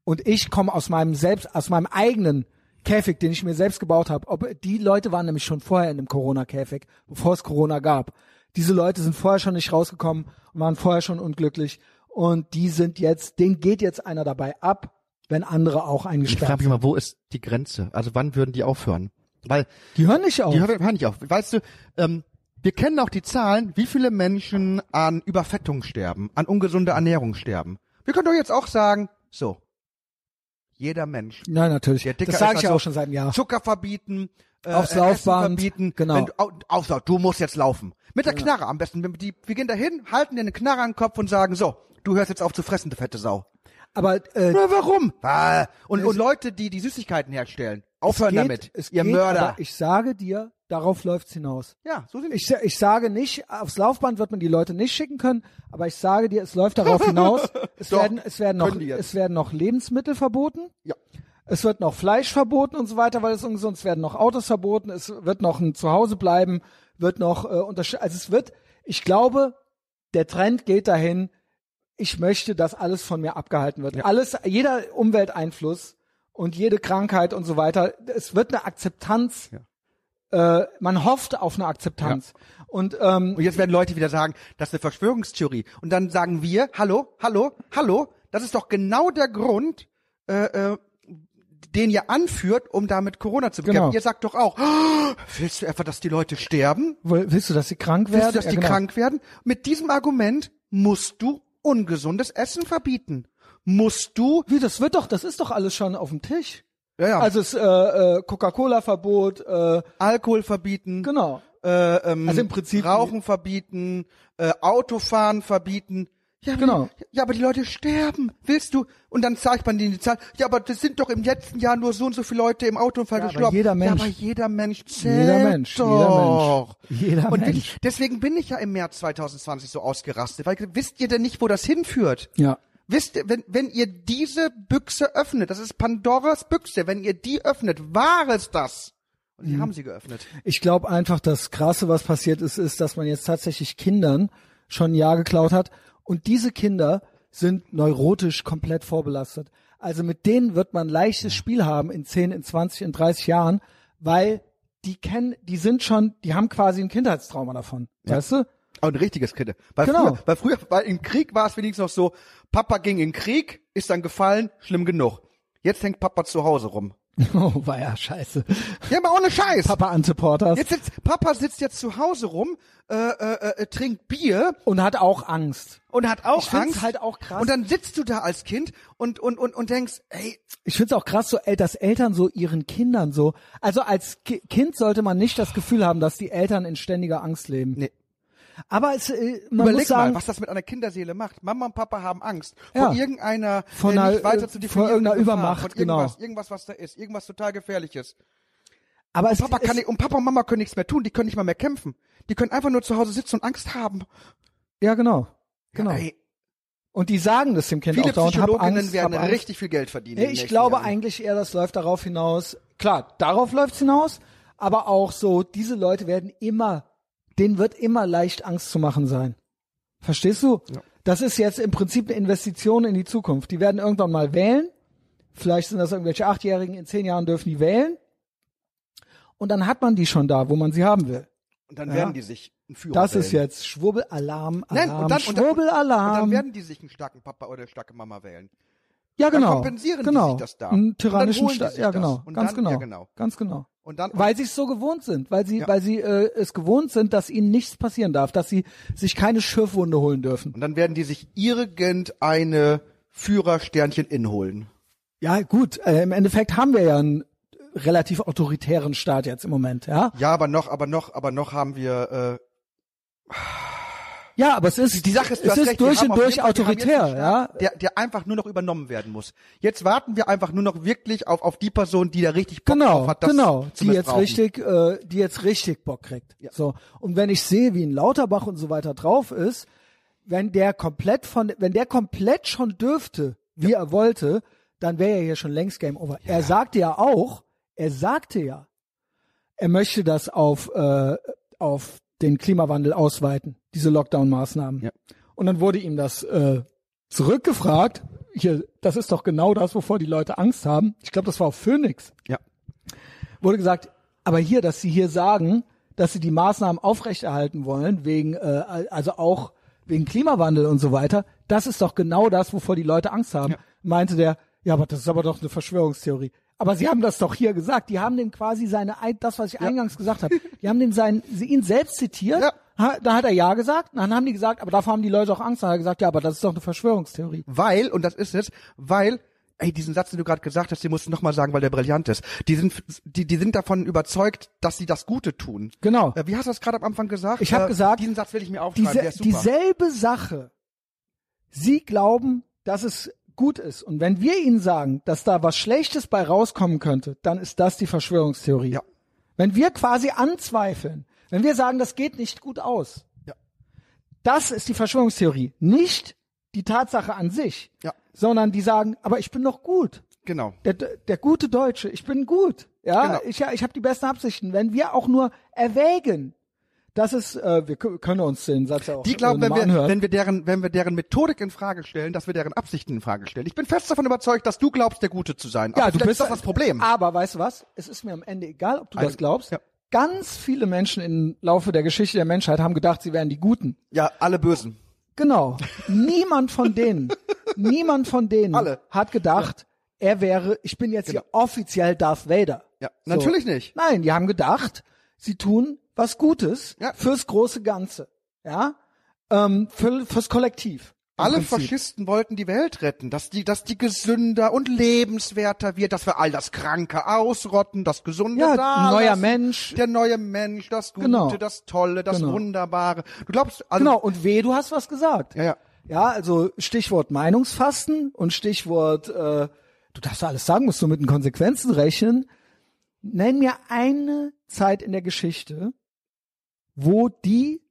und ich komme aus meinem selbst, aus meinem eigenen Käfig, den ich mir selbst gebaut habe. Ob die Leute waren nämlich schon vorher in einem Corona-Käfig, bevor es Corona gab. Diese Leute sind vorher schon nicht rausgekommen und waren vorher schon unglücklich. Und die sind jetzt, denen geht jetzt einer dabei ab, wenn andere auch Ich eingesperrt frage mich sind. mal, wo ist die Grenze? Also wann würden die aufhören? Weil Die hören nicht auf. die hören, hören nicht auf. Weißt du, ähm, wir kennen auch die Zahlen, wie viele Menschen an Überfettung sterben, an ungesunder Ernährung sterben. Wir können doch jetzt auch sagen, so, jeder Mensch Nein, natürlich. Der dicker Das sage ich ja auch schon seit einem Jahr. Zucker verbieten, äh, Aufs Laufband, Essen verbieten. genau. Wenn du, au, auf, du musst jetzt laufen. Mit der Knarre am besten. Die, wir gehen dahin, halten dir eine Knarre an den Kopf und sagen, so, du hörst jetzt auf zu fressen, du fette Sau. Aber äh, Na, warum? Ah, Und, und Leute, die die Süßigkeiten herstellen, aufhören geht, damit. Es ihr geht, Mörder. Ich sage dir, darauf läuft's hinaus. ja, so sind Ich, ich sage nicht, aufs Laufband wird man die Leute nicht schicken können, aber ich sage dir, es läuft darauf hinaus. Es Doch, werden, es werden noch, es werden noch Lebensmittel verboten. Ja. Es wird noch Fleisch verboten und so weiter, weil es ungesund ist. Werden noch Autos verboten. Es wird noch ein Zuhause bleiben, wird noch äh, untersch Also es wird, ich glaube, der Trend geht dahin, ich möchte, dass alles von mir abgehalten wird. Alles, jeder Umwelteinfluss und jede Krankheit und so weiter. Es wird eine Akzeptanz. Äh, man hofft auf eine Akzeptanz. Und ähm, Und jetzt werden Leute wieder sagen, das ist eine Verschwörungstheorie. Und dann sagen wir, hallo, hallo, hallo, das ist doch genau der Grund, äh, äh, den ihr anführt, um damit Corona zu bekämpfen. Genau. Ihr sagt doch auch, "Oh, willst du etwa, dass die Leute sterben? willst du, dass sie krank werden? Willst du, dass Ja, die genau. krank werden? Mit diesem Argument musst du ungesundes Essen verbieten. Musst du, Wie, das wird doch, das ist doch alles schon auf dem Tisch. ja, ja, Also es äh, äh, Coca-Cola-Verbot, äh, Alkohol verbieten, genau. äh, ähm, Also im Prinzip- Rauchen verbieten, äh, Autofahren verbieten. Ja, aber Genau. Ja, aber die Leute sterben. Willst du? Und dann zeigt man denen die Zahl. Ja, aber das sind doch im letzten Jahr nur so und so viele Leute im Autounfall Ja, aber gestorben. jeder Ja, Mensch- aber jeder Mensch zählt Jeder Mensch, jeder doch. Mensch. Jeder und Mensch. Deswegen bin ich ja im März 2020 so ausgerastet, weil wisst ihr denn nicht, wo das hinführt? Ja. Wisst ihr, wenn, wenn ihr diese Büchse öffnet, das ist Pandoras Büchse, wenn ihr die öffnet, war es das. Und die haben sie geöffnet. Ich glaube einfach, das Krasse, was passiert ist, ist, dass man jetzt tatsächlich Kindern schon ein Jahr geklaut hat und diese Kinder sind neurotisch komplett vorbelastet. Also mit denen wird man leichtes Spiel haben in 10, in 20, in 30 Jahren, weil die kennen, die sind schon, die haben quasi ein Kindheitstrauma davon. Weißt du? Aber ein richtiges Kind. Weil Genau. früher, weil früher, weil im Krieg war es wenigstens noch so, Papa ging in den Krieg, ist dann gefallen, schlimm genug. Jetzt hängt Papa zu Hause rum. Oh, war ja scheiße. Ja, aber ohne Scheiß. Papa Anteporters. Jetzt sitzt, Papa sitzt jetzt zu Hause rum, äh, äh, äh, trinkt Bier Und hat auch Angst. und hat auch Ich Angst. halt auch krass. Und dann sitzt du da als Kind und und und und denkst, ey, Ich find's auch krass, so, dass Eltern so ihren Kindern so, also als Ki Kind sollte man nicht das Gefühl haben, dass die Eltern in ständiger Angst leben. nee. Aber es, äh, man Überleg muss sagen, mal, was das mit einer Kinderseele macht. Mama und Papa haben Angst Ja. vor irgendeiner Von einer, nicht weiter äh, zu vor irgendeiner Gefahr, Übermacht, von irgendwas, genau. irgendwas, was da ist, irgendwas total gefährliches. aber es, Papa es, kann nicht, und Papa und Mama können nichts mehr tun, die können nicht mal mehr kämpfen. Die können einfach nur zu Hause sitzen und Angst haben. ja genau, genau. Ja, Und die sagen das dem Kind viele auch dauernd, hab Psychologinnen Angst, werden hab Angst. richtig viel Geld verdienen. ich glaube Jahren. eigentlich eher, das läuft darauf hinaus. Klar, darauf läuft's hinaus, aber auch so, diese Leute werden immer, denen wird immer leicht Angst zu machen sein. Verstehst du? Ja. Das ist jetzt im Prinzip eine Investition in die Zukunft. Die werden irgendwann mal wählen. Vielleicht sind das irgendwelche Achtjährigen, in zehn Jahren dürfen die wählen. Und dann hat man die schon da, wo man sie haben will. Und dann Ja. werden die sich einen Führer Das ist wählen. jetzt Schwurbelalarm, Alarm, Nein, und dann, und dann, und Schwurbelalarm. dann werden die sich einen starken Papa oder eine starke Mama wählen. ja, dann genau. kompensieren die genau. sich das da. Einen dann tyrannischen die Staat. Ja, genau. Ganz dann- genau. ja, genau. Ganz genau. Und dann, Weil sie es so gewohnt sind, weil sie, Ja. weil sie äh, es gewohnt sind, dass ihnen nichts passieren darf, dass sie sich keine Schürfwunde holen dürfen. und dann werden die sich irgendeine Führersternchen inholen. Ja, gut, äh, im Endeffekt haben wir ja einen relativ autoritären Staat jetzt im Moment, ja. Ja, aber noch, aber noch, aber noch haben wir, äh, Ja, aber es ist, die Sache ist, es ist recht, durch und durch autoritär, einen ja. Staat, Der, der einfach nur noch übernommen werden muss. Jetzt warten wir einfach nur noch wirklich auf, auf die Person, die da richtig Bock Genau, drauf hat, das genau, die jetzt richtig, äh, die jetzt richtig Bock kriegt. So und wenn ich sehe, wie ein Lauterbach und so weiter drauf ist, wenn der komplett von, wenn der komplett schon dürfte, wie er wollte, dann wäre ja hier schon längst Game Over. Er sagte ja auch, er sagte ja, er möchte das auf äh, auf den Klimawandel ausweiten, diese Lockdown-Maßnahmen. Ja. Und dann wurde ihm das äh, zurückgefragt. Hier, das ist doch genau das, wovor die Leute Angst haben. Ich glaube, das war auf Phoenix Ja. wurde gesagt, aber hier, dass sie hier sagen, dass sie die Maßnahmen aufrechterhalten wollen, wegen, äh, also auch wegen Klimawandel und so weiter, das ist doch genau das, wovor die Leute Angst haben. Ja. Meinte der, ja, aber das ist aber doch eine Verschwörungstheorie. Aber sie haben das doch hier gesagt. Die haben dem quasi seine, Ein- das, was ich eingangs gesagt habe, die haben dem sein, sie ihn selbst zitiert. Ja. Da hat er ja gesagt. Dann haben die gesagt, aber davor haben die Leute auch Angst. Dann hat er gesagt, ja, aber das ist doch eine Verschwörungstheorie. Weil, und das ist es, weil, ey, diesen Satz, den du gerade gesagt hast, den musst du nochmal sagen, weil der brillant ist. Die sind, die, die sind davon überzeugt, dass sie das Gute tun. Genau. Äh, wie hast du das gerade am Anfang gesagt? Ich hab Äh, gesagt, diesen Satz will ich mir aufschreiben, der Diese, ist super. dieselbe Sache. Sie glauben, dass es gut ist. Und wenn wir ihnen sagen, dass da was Schlechtes bei rauskommen könnte, dann ist das die Verschwörungstheorie. Ja. Wenn wir quasi anzweifeln, wenn wir sagen, das geht nicht gut aus, Ja. das ist die Verschwörungstheorie. Nicht die Tatsache an sich, Ja. sondern die sagen, aber ich bin doch gut. Genau. Der, der gute Deutsche, ich bin gut. Ja, Genau. ich, ich habe die besten Absichten. Wenn wir auch nur erwägen, dass es, äh, wir können uns den Satz ja auch Die glauben, äh, wenn wir, anhören. wenn wir deren, wenn wir deren Methodik in Frage stellen, dass wir deren Absichten in Frage stellen. Ich bin fest davon überzeugt, dass du glaubst, der Gute zu sein. ja, du bist ist das das Problem. Aber weißt du was? Es ist mir am Ende egal, ob du Also, das glaubst. ja. Ganz viele Menschen im Laufe der Geschichte der Menschheit haben gedacht, sie wären die Guten. Ja, alle Bösen. Genau. niemand von denen, niemand von denen Alle. hat gedacht, er wäre, ich bin jetzt hier offiziell Darth Vader. Ja, So. natürlich nicht. Nein, die haben gedacht, sie tun was Gutes Ja. fürs große Ganze. Ja, ähm, für, fürs Kollektiv. Alle Prinzip. Faschisten wollten die Welt retten, dass die, dass die gesünder und lebenswerter wird, dass wir all das Kranke ausrotten, das Gesunde Ja, da neuer. Mensch. der neue Mensch, das Gute, Genau. das Tolle, das Genau. Wunderbare. Du glaubst, also, Genau, und weh, du hast was gesagt. Ja, ja. Ja, also Stichwort Meinungsfasten und Stichwort, äh, du darfst alles sagen, musst du mit den Konsequenzen rechnen. Nenn mir eine Zeit in der Geschichte, wo die,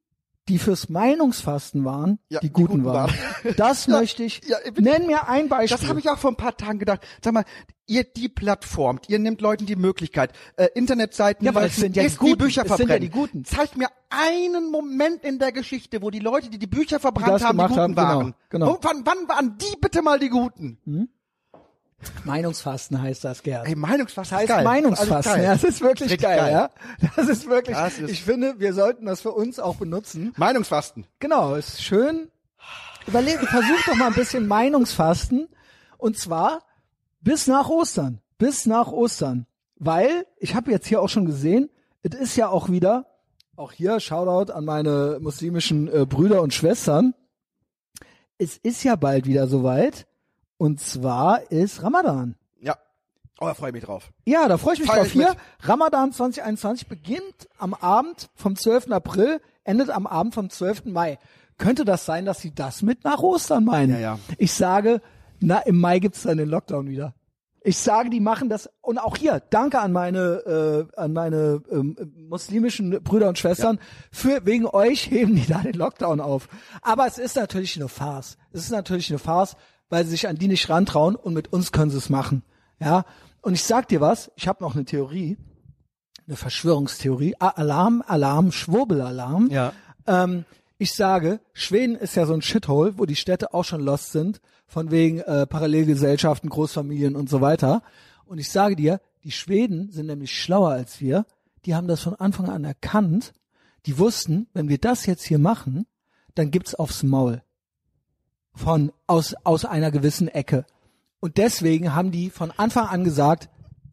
die fürs Meinungsfasten waren, Ja, die die guten guten waren. waren. Das Ja, möchte ich. ja. Nenn mir ein Beispiel. Das habe ich auch vor ein paar Tagen gedacht. Sag mal, ihr die plattformt, ihr nehmt Leuten die Möglichkeit, äh, Internetseiten, Ja, weil es sind ja die Guten. wie Bücher Es sind ja verbrennen. die Guten. Zeigt mir einen Moment in der Geschichte, wo die Leute, die die Bücher verbrannt haben, die Guten haben, genau, waren. genau. Wo, wann, wann waren die bitte mal die Guten? Meinungsfasten heißt das, Gerd. Ey, Meinungsfasten heißt geil. Meinungsfasten. Das ist geil. Ja, das ist wirklich Richtig geil, geil. ja. Das ist wirklich. Das ist- ich finde, wir sollten das für uns auch benutzen. Meinungsfasten. Genau, ist schön. Überleg, versuch doch mal ein bisschen Meinungsfasten. Und zwar bis nach Ostern. Bis nach Ostern. Weil, ich habe jetzt hier auch schon gesehen, es ist ja auch wieder, auch hier Shoutout an meine muslimischen äh, Brüder und Schwestern. Es ist ja bald wieder soweit. Und zwar ist Ramadan. Ja. Oh, da freue ich mich drauf. Ja, da freue ich mich Feier drauf. ich Hier, mit. Ramadan 2021 beginnt am Abend vom 12. April, endet am Abend vom 12. Mai. Könnte das sein, dass sie das mit nach Ostern meinen? Ja, ja. Ich sage, na, im Mai gibt's dann den Lockdown wieder. Ich sage, die machen das und auch hier, danke an meine äh, an meine ähm, muslimischen Brüder und Schwestern. Für wegen euch heben die da den Lockdown auf. Aber es ist natürlich eine Farce. Es ist natürlich eine Farce, weil sie sich an die nicht rantrauen und mit uns können sie es machen. Ja. Und ich sag dir was, ich habe noch eine Theorie, eine Verschwörungstheorie. Alarm, Alarm, Schwurbelalarm. Ja. Ähm, ich sage, Schweden ist ja so ein Shithole, wo die Städte auch schon lost sind, von wegen äh, Parallelgesellschaften, Großfamilien und so weiter. Und ich sage dir, die Schweden sind nämlich schlauer als wir. Die haben das von Anfang an erkannt. Die wussten, wenn wir das jetzt hier machen, dann gibt's aufs Maul. Von, aus, aus einer gewissen Ecke. Und deswegen haben die von Anfang an gesagt,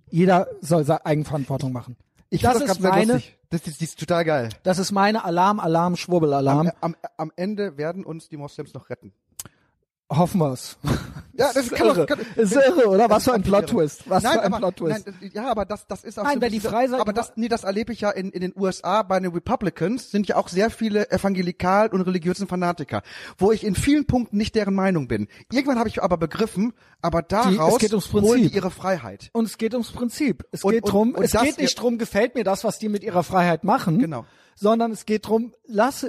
jeder soll Se- Eigenverantwortung machen. Ich das find ist meine. Das ist, das ist total geil. das ist meine Alarm, Alarm, Schwurbelalarm. Am, am, am Ende werden uns die Moslems noch retten. Hoffen wir's. Ja, das ist kann doch- irre. kann- ist irre, oder? Was für ein. Plot-Twist. Was nein, für ein Plot-Twist. Ja, aber das, das ist auch Nein, so weil die bisschen- Freiseite- Aber das, nee, das erlebe ich ja in, in den USA bei den Republicans sind ja auch sehr viele evangelikal und religiösen Fanatiker, wo ich in vielen Punkten nicht deren Meinung bin. Irgendwann habe ich aber begriffen, aber daraus ums holen die ihre Freiheit. Und es geht ums Prinzip. Es Und- geht und- drum, und es geht nicht drum, gefällt mir das, was die mit ihrer Freiheit machen. Genau. Sondern es geht drum, lass,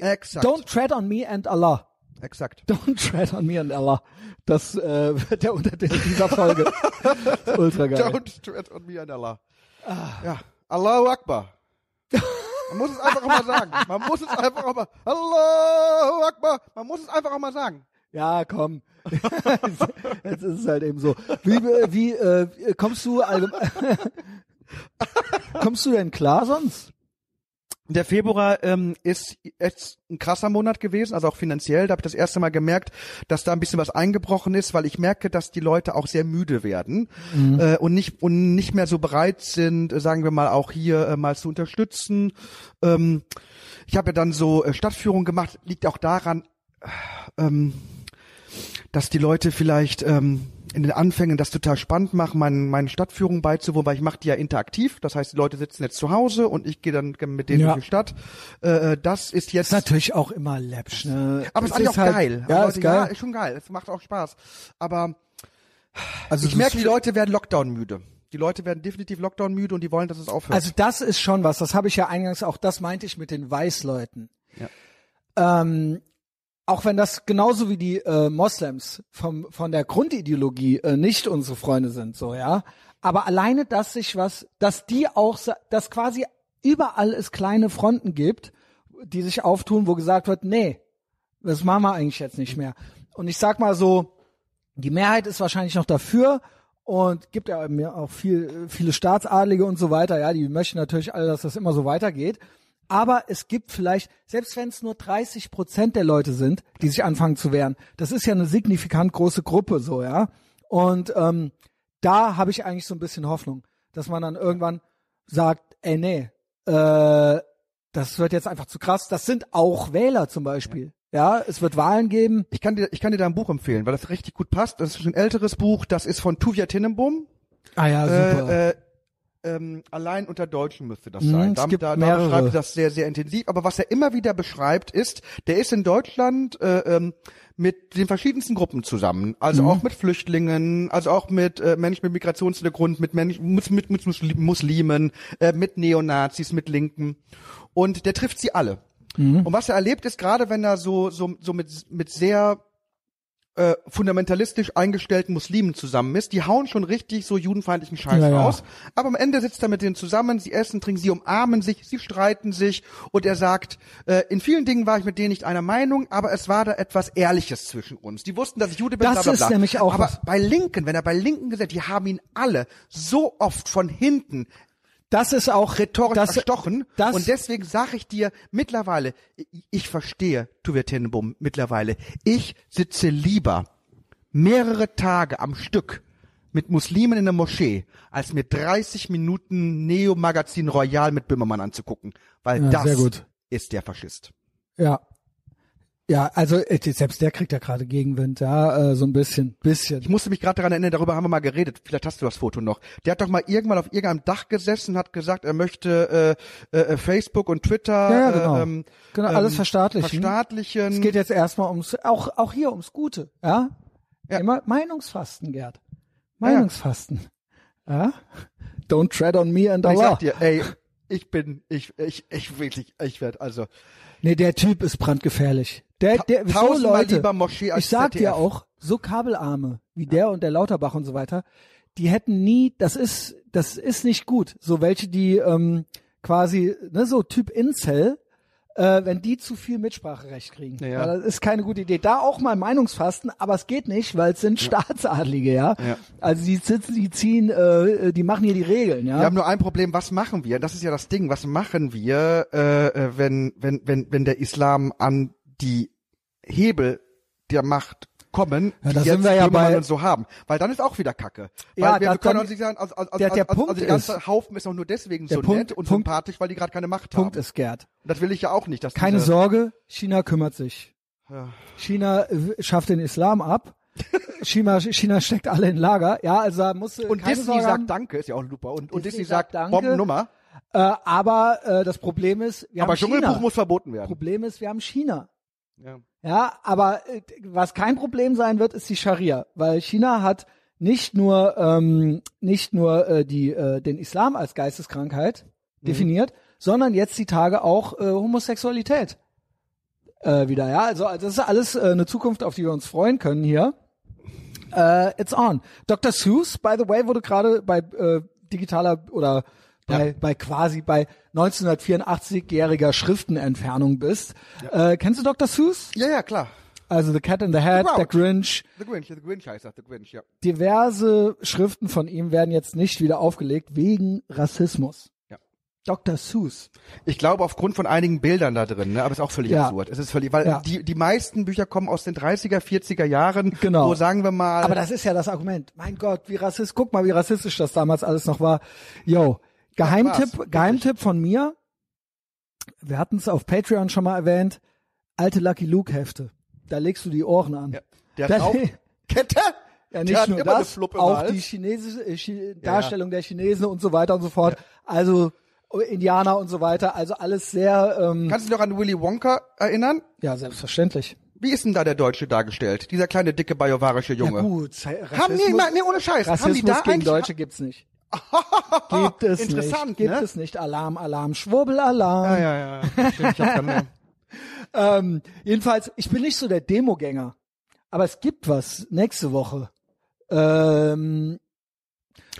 Exakt. don't tread on me and Allah. Exakt. Don't tread on me and Allah. Das äh, wird der Untertitel dieser Folge. Ultra geil. Don't tread on me and Allah. Ja. Allahu Akbar. Man muss es einfach auch mal sagen. Man muss es einfach auch mal. Allahu Akbar. Man muss es einfach auch mal sagen. Ja, komm. Jetzt ist es halt eben so. Wie, wie äh, kommst du allgemein, kommst du denn klar sonst? Der Februar ähm, ist jetzt ein krasser Monat gewesen, also auch finanziell. Da habe ich das erste Mal gemerkt, dass da ein bisschen was eingebrochen ist, weil ich merke, dass die Leute auch sehr müde werden äh, und nicht und nicht mehr so bereit sind, sagen wir mal auch hier äh, mal zu unterstützen. Ähm, ich habe ja dann so äh, Stadtführungen gemacht, liegt auch daran, äh, ähm, dass die Leute vielleicht ähm, in den Anfängen das total spannend machen, meinen, meinen Stadtführungen beizuwohnen, weil ich mache die ja interaktiv. Das heißt, die Leute sitzen jetzt zu Hause und ich gehe dann mit denen Ja. durch die Stadt. Äh, das ist jetzt. Ist natürlich auch immer läppsch, ne? aber es ist eigentlich auch halt- geil. Ja, ist Leute, geil. Ja, ist schon geil. Es macht auch Spaß. Aber also ich das- merke, die Leute werden Lockdown müde. Die Leute werden definitiv Lockdown müde und die wollen, dass es aufhört. Also das ist schon was, das habe ich ja eingangs auch, das meinte ich mit den Weißleuten. Ja. Ähm, auch wenn das genauso wie die äh, Moslems vom, von der Grundideologie äh, nicht unsere Freunde sind, so, ja. Aber alleine, dass sich was, dass die auch, dass quasi überall es kleine Fronten gibt, die sich auftun, wo gesagt wird, nee, das machen wir eigentlich jetzt nicht mehr. Und ich sag mal so, die Mehrheit ist wahrscheinlich noch dafür und gibt ja auch viel, viele Staatsadlige und so weiter, ja, die möchten natürlich alle, dass das immer so weitergeht. Aber es gibt vielleicht, selbst wenn es nur 30 Prozent der Leute sind, die sich anfangen zu wehren, das ist ja eine signifikant große Gruppe so, ja. Und ähm, da habe ich eigentlich so ein bisschen Hoffnung, dass man dann irgendwann sagt, ey, nee, äh, das wird jetzt einfach zu krass. Das sind auch Wähler zum Beispiel. Ja, es wird Wahlen geben. ich kann dir, ich kann dir da ein Buch empfehlen, weil das richtig gut passt. Das ist ein älteres Buch. Das ist von Tuvia Tinnenbohm. Ah ja, super. Äh, äh, ähm, allein unter Deutschen müsste das Mhm, sein. es Da, da, da beschreibt er das sehr, sehr intensiv. Aber was er immer wieder beschreibt, ist, der ist in Deutschland äh, ähm, mit den verschiedensten Gruppen zusammen. Also Mhm. auch mit Flüchtlingen, also auch mit äh, Menschen mit Migrationshintergrund, mit Menschen mit, mit, mit Musli- Muslimen, äh, mit Neonazis, mit Linken. Und der trifft sie alle. Und was er erlebt ist, gerade wenn er so, so, so mit, mit sehr äh, fundamentalistisch eingestellten Muslimen zusammen ist, die hauen schon richtig so judenfeindlichen Scheiß Ja, ja. raus. Aber am Ende sitzt er mit denen zusammen, sie essen, trinken, sie umarmen sich, sie streiten sich und er sagt, äh, in vielen Dingen war ich mit denen nicht einer Meinung, aber es war da etwas Ehrliches zwischen uns. Die wussten, dass ich Jude bin, Das bla, bla, ist bla. nämlich auch Aber was. bei Linken, wenn er bei Linken gesagt, die haben ihn alle so oft von hinten Das ist auch rhetorisch das, erstochen. Das, und deswegen sage ich dir mittlerweile, ich, verstehe, Tuve Tenenbaum, mittlerweile, ich sitze lieber mehrere Tage am Stück mit Muslimen in der Moschee, als mir 30 Minuten Neo-Magazin Royal mit Böhmermann anzugucken. Weil Ja, das sehr gut. ist der Faschist. ja. Ja, also äh, selbst der kriegt ja gerade Gegenwind, ja, äh, so ein bisschen, bisschen. Ich musste mich gerade daran erinnern, darüber haben wir mal geredet. Vielleicht hast du das Foto noch. Der hat doch mal irgendwann auf irgendeinem Dach gesessen, hat gesagt, er möchte äh, äh, Facebook und Twitter Ja, ja, genau. äh, ähm, Genau, alles verstaatlichen. verstaatlichen. Es geht jetzt erstmal ums, auch, auch hier ums Gute, ja? Ja. Immer Meinungsfasten, Gerd. Meinungsfasten. Ja? Don't tread on me and ich Allah. sag dir, ey, ich bin, ich, ich, ich wirklich, ich werde also Nee, der Typ ist brandgefährlich. Der, der, so tausendmal Leute, lieber Moschee als ich sag ZDF. dir auch, so Kabelarme wie der und der Lauterbach und so weiter, die hätten nie, das ist, das ist nicht gut. So welche, die ähm, quasi, ne, so Typ Incel, äh, wenn die zu viel Mitspracherecht kriegen. Ja, ja. Das ist keine gute Idee. Da auch mal Meinungsfasten, aber es geht nicht, weil es sind Staatsadlige, ja. Ja. Also die sitzen, die ziehen, äh, die machen hier die Regeln, ja. Wir haben nur ein Problem, was machen wir? Das ist ja das Ding, was machen wir, äh, äh, wenn, wenn, wenn, wenn der Islam an die Hebel der Macht kommen, Ja, die jetzt wir ja bei- so haben. Weil dann ist auch wieder Kacke. Ja, Weil wir, wir können uns nicht sagen, also, also, der- der also, also Punkt der ganze ist- Haufen ist auch nur deswegen so Punkt- nett und Punkt- sympathisch, weil die gerade keine Macht Punkt haben. ist, Gerd. Und das will ich ja auch nicht. Dass Keine diese, Sorge, China kümmert sich. Ja. China äh, schafft den Islam ab. China, China steckt alle in Lager. Ja, also da muss Und Disney Sorge haben. sagt Danke, ist ja auch super. Und, und Disney Disney sagt sagt Danke. Bombennummer. Äh, aber äh, das Problem ist, wir Aber haben Dschungelbuch China. muss verboten werden. Problem ist, wir haben China. Ja. Ja, aber äh, was kein Problem sein wird, ist die Scharia, weil China hat nicht nur ähm, nicht nur äh, die äh, den Islam als Geisteskrankheit Mhm. definiert, sondern jetzt die Tage auch äh, Homosexualität äh, wieder. Ja, also, also das ist alles äh, eine Zukunft, auf die wir uns freuen können hier. Äh, it's on. Dr. Seuss, by the way, wurde gerade bei äh, digitaler oder bei, bei quasi bei 1984-jähriger Schriftenentfernung bist. Äh, kennst du Dr. Seuss? ja, ja, klar. Also The Cat in the Hat, Grouch. The Grinch. The Grinch, The Grinch heißt das, The Grinch, ja. Diverse Schriften von ihm werden jetzt nicht wieder aufgelegt wegen Rassismus. Ja. Dr. Seuss. Ich glaube aufgrund von einigen Bildern da drin, ne? aber es ist auch völlig Ja. absurd. Es ist völlig, weil Ja. die, die meisten Bücher kommen aus den 30er, 40er Jahren, Genau. wo sagen wir mal, Aber das ist ja das Argument. Mein Gott, wie rassistisch, guck mal, wie rassistisch das damals alles noch war. Yo, Geheimtipp, war's, Geheimtipp von mir. Wir hatten es auf Patreon schon mal erwähnt. Alte Lucky Luke Hefte. Da legst du die Ohren an. ja, der Das- hat auch Kette, Ja, der nicht hat nur das, auch Hals. die chinesische äh, Chi Darstellung der Chinesen und so weiter und so fort. Also Indianer und so weiter. Also alles sehr, ähm, Kannst du dich noch an Willy Wonka erinnern? ja, selbstverständlich. Wie ist denn da der Deutsche dargestellt? Dieser kleine, dicke, bajovarische Junge. Ja gut, Rassismus, Haben mal- nee, ohne Scheiß. Haben die Rassismus da gegen Deutsche gibt's nicht. Gibt es Interessant, nicht. Gibt ne? es nicht. Alarm, Alarm, Schwurbel, Alarm. Ja, ja, ja. Stimmt, ich hab. Ähm, jedenfalls, ich bin nicht so der Demogänger. Aber es gibt was nächste Woche. Ähm,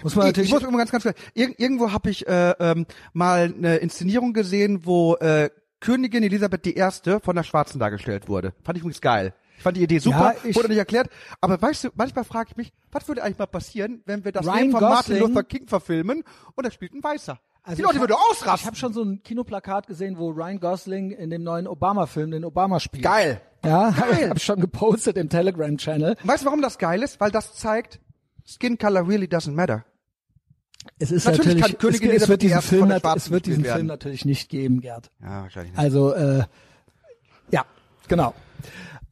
muss man Ich, natürlich. ich muss immer ganz, ganz klar, Ir irgendwo habe ich äh, ähm, mal eine Inszenierung gesehen, wo äh, Königin Elisabeth I. von der Schwarzen dargestellt wurde. Fand ich übrigens geil. Ich fand die Idee super, Ja, wurde nicht erklärt. Aber weißt du, manchmal frage ich mich, was würde eigentlich mal passieren, wenn wir das Ryan Leben von Martin Gosling- Luther King verfilmen und da spielt ein Weißer. Also die Leute würden hab- Ich ausrasten. habe schon so ein Kinoplakat gesehen, wo Ryan Gosling in dem neuen Obama-Film den Obama spielt. Geil. Ja, Geil. habe ich schon gepostet im Telegram-Channel. Weißt du, warum das geil ist? Weil das zeigt, Skin Color really doesn't matter. Es ist Natürlich natürlich, kann Königin es, es wird diesen Film, es wird diesen Film natürlich nicht geben, Gerd. Ja, wahrscheinlich nicht. Also, äh, ja, genau.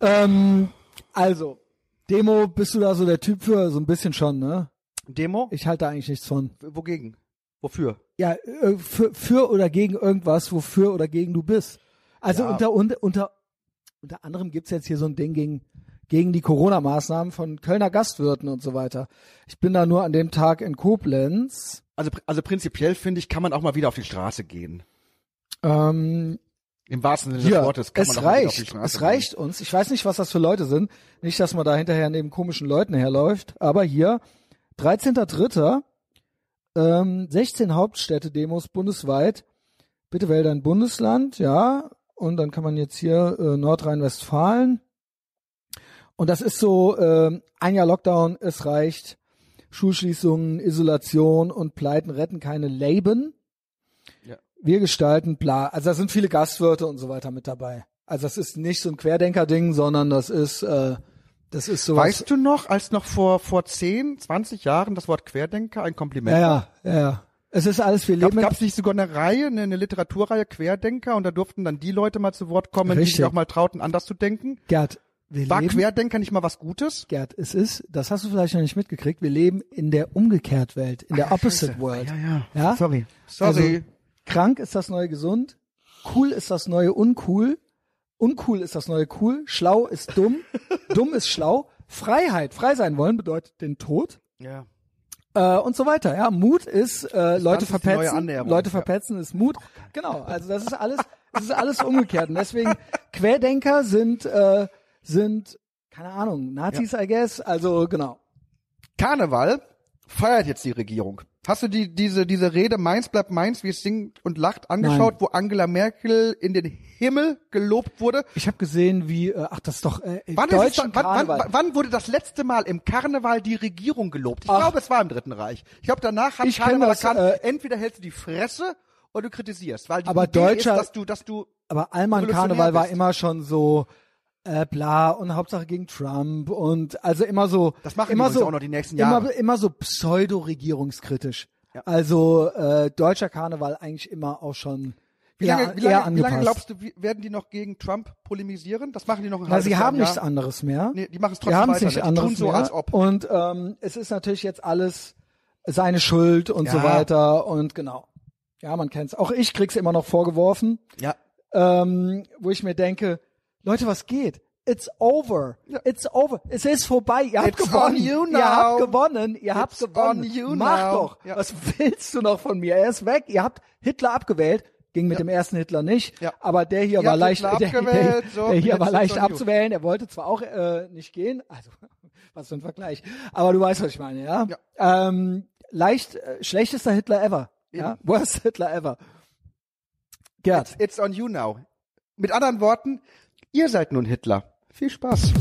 Ähm, also, Demo, bist du da so der Typ für? So ein bisschen schon, ne? Demo? Ich halte da eigentlich nichts von. Wogegen? Wofür? Ja, äh, für, für oder gegen irgendwas, wofür oder gegen du bist. Also Ja. unter, unter, unter, unter anderem gibt's jetzt hier so ein Ding gegen, gegen die Corona-Maßnahmen von Kölner Gastwirten und so weiter. Ich bin da nur an dem Tag in Koblenz. Also, also prinzipiell finde ich, kann man auch mal wieder auf die Straße gehen. Ähm, Im wahrsten Sinne des Wortes kann es man reicht, es reicht uns. Ich weiß nicht, was das für Leute sind. Nicht, dass man da hinterher neben komischen Leuten herläuft, aber hier, 13.3., ähm, 16 Hauptstädte-Demos bundesweit. Bitte wähle dein Bundesland, ja. Und dann kann man jetzt hier äh, Nordrhein-Westfalen. Und das ist so, ähm, ein Jahr Lockdown, es reicht. Schulschließungen, Isolation und Pleiten retten keine Leben. Wir gestalten bla. Also da sind viele Gastwirte und so weiter mit dabei. Also das ist nicht so ein Querdenker-Ding, sondern das ist, äh, das ist sowas. Weißt du noch, als noch vor, vor 10, 20 Jahren das Wort Querdenker ein Kompliment ja, war? ja, ja. Es ist alles, wir Gab leben. es nicht sogar eine Reihe, eine, eine Literaturreihe Querdenker und da durften dann die Leute mal zu Wort kommen, die Richtig. sich auch mal trauten, anders zu denken? Gerd, wir War leben. Querdenker nicht mal was Gutes? Gerd, es ist, das hast du vielleicht noch nicht mitgekriegt, wir leben in der Umgekehrt-Welt, in der Opposite World. Ja, ja. Ja? Sorry. Also, Sorry. Krank ist das neue gesund, cool ist das neue uncool, uncool ist das neue cool, schlau ist dumm, dumm ist schlau, Freiheit, frei sein wollen bedeutet den Tod. ja. Äh, und so weiter, ja. Mut ist äh, Leute ist verpetzen. Annäherung, Leute ja. verpetzen ist Mut. Genau, also das ist alles, das ist alles umgekehrt. Und deswegen Querdenker sind äh, sind keine Ahnung Nazis, I guess. Also genau. Karneval feiert jetzt die Regierung. Hast du die, diese, diese Rede Mainz bleibt Mainz, wie es singt und lacht, angeschaut, Nein. wo Angela Merkel in den Himmel gelobt wurde? Ich habe gesehen, wie äh, ach das ist doch äh, im Wann, ist deutschen wann, wann, wann, wurde das letzte Mal im Karneval die Regierung gelobt? Ich Ach. glaube, es war im Dritten Reich. Ich glaube, danach hat Ich Karneval das, erkannt, äh, entweder hältst du die Fresse oder du kritisierst. Weil die Aber Idee deutscher- ist, dass du, dass du Aber Allmann Karneval war immer schon so äh, bla und Hauptsache gegen Trump und also immer so Das machen immer so auch noch die nächsten immer, Jahre. immer so pseudo-regierungskritisch. Ja. Also äh, deutscher Karneval eigentlich immer auch schon Wie eher, lange, wie, eher lange, wie angepasst. lange glaubst du, wie, werden die noch gegen Trump polemisieren? Das machen die noch ein Na, halbes sie Jahr, haben ein nichts Jahr. anderes mehr. Nee, die machen es trotzdem weiter. nichts ne? Anderes tun so, mehr. als ob. Und ähm, es ist natürlich jetzt alles seine Schuld und so Ja. weiter und genau. Ja, man kennt's. Auch ich krieg's immer noch vorgeworfen, Ja. ähm, wo ich mir denke, Leute, was geht? It's over. Ja. It's over. Es ist vorbei. Ihr habt It's gewonnen. Ihr habt gewonnen. Ihr habt It's gewonnen. on you Mach doch. Ja. Was willst du noch von mir? Er ist weg. Ihr habt Hitler abgewählt. Ging mit Ja. dem ersten Hitler nicht. Ja. Aber der hier Ihr war habt leicht, der, der, so, der hier war it's leicht abzuwählen. Er wollte zwar auch äh, nicht gehen. Also, was für ein Vergleich. Aber du weißt, was ich meine, ja? Ähm, leicht, äh, schlechtester Hitler ever. Ja? Worst Hitler ever. Gerd. It's on you now. Mit anderen Worten, ihr seid nun Hitler. Viel Spaß.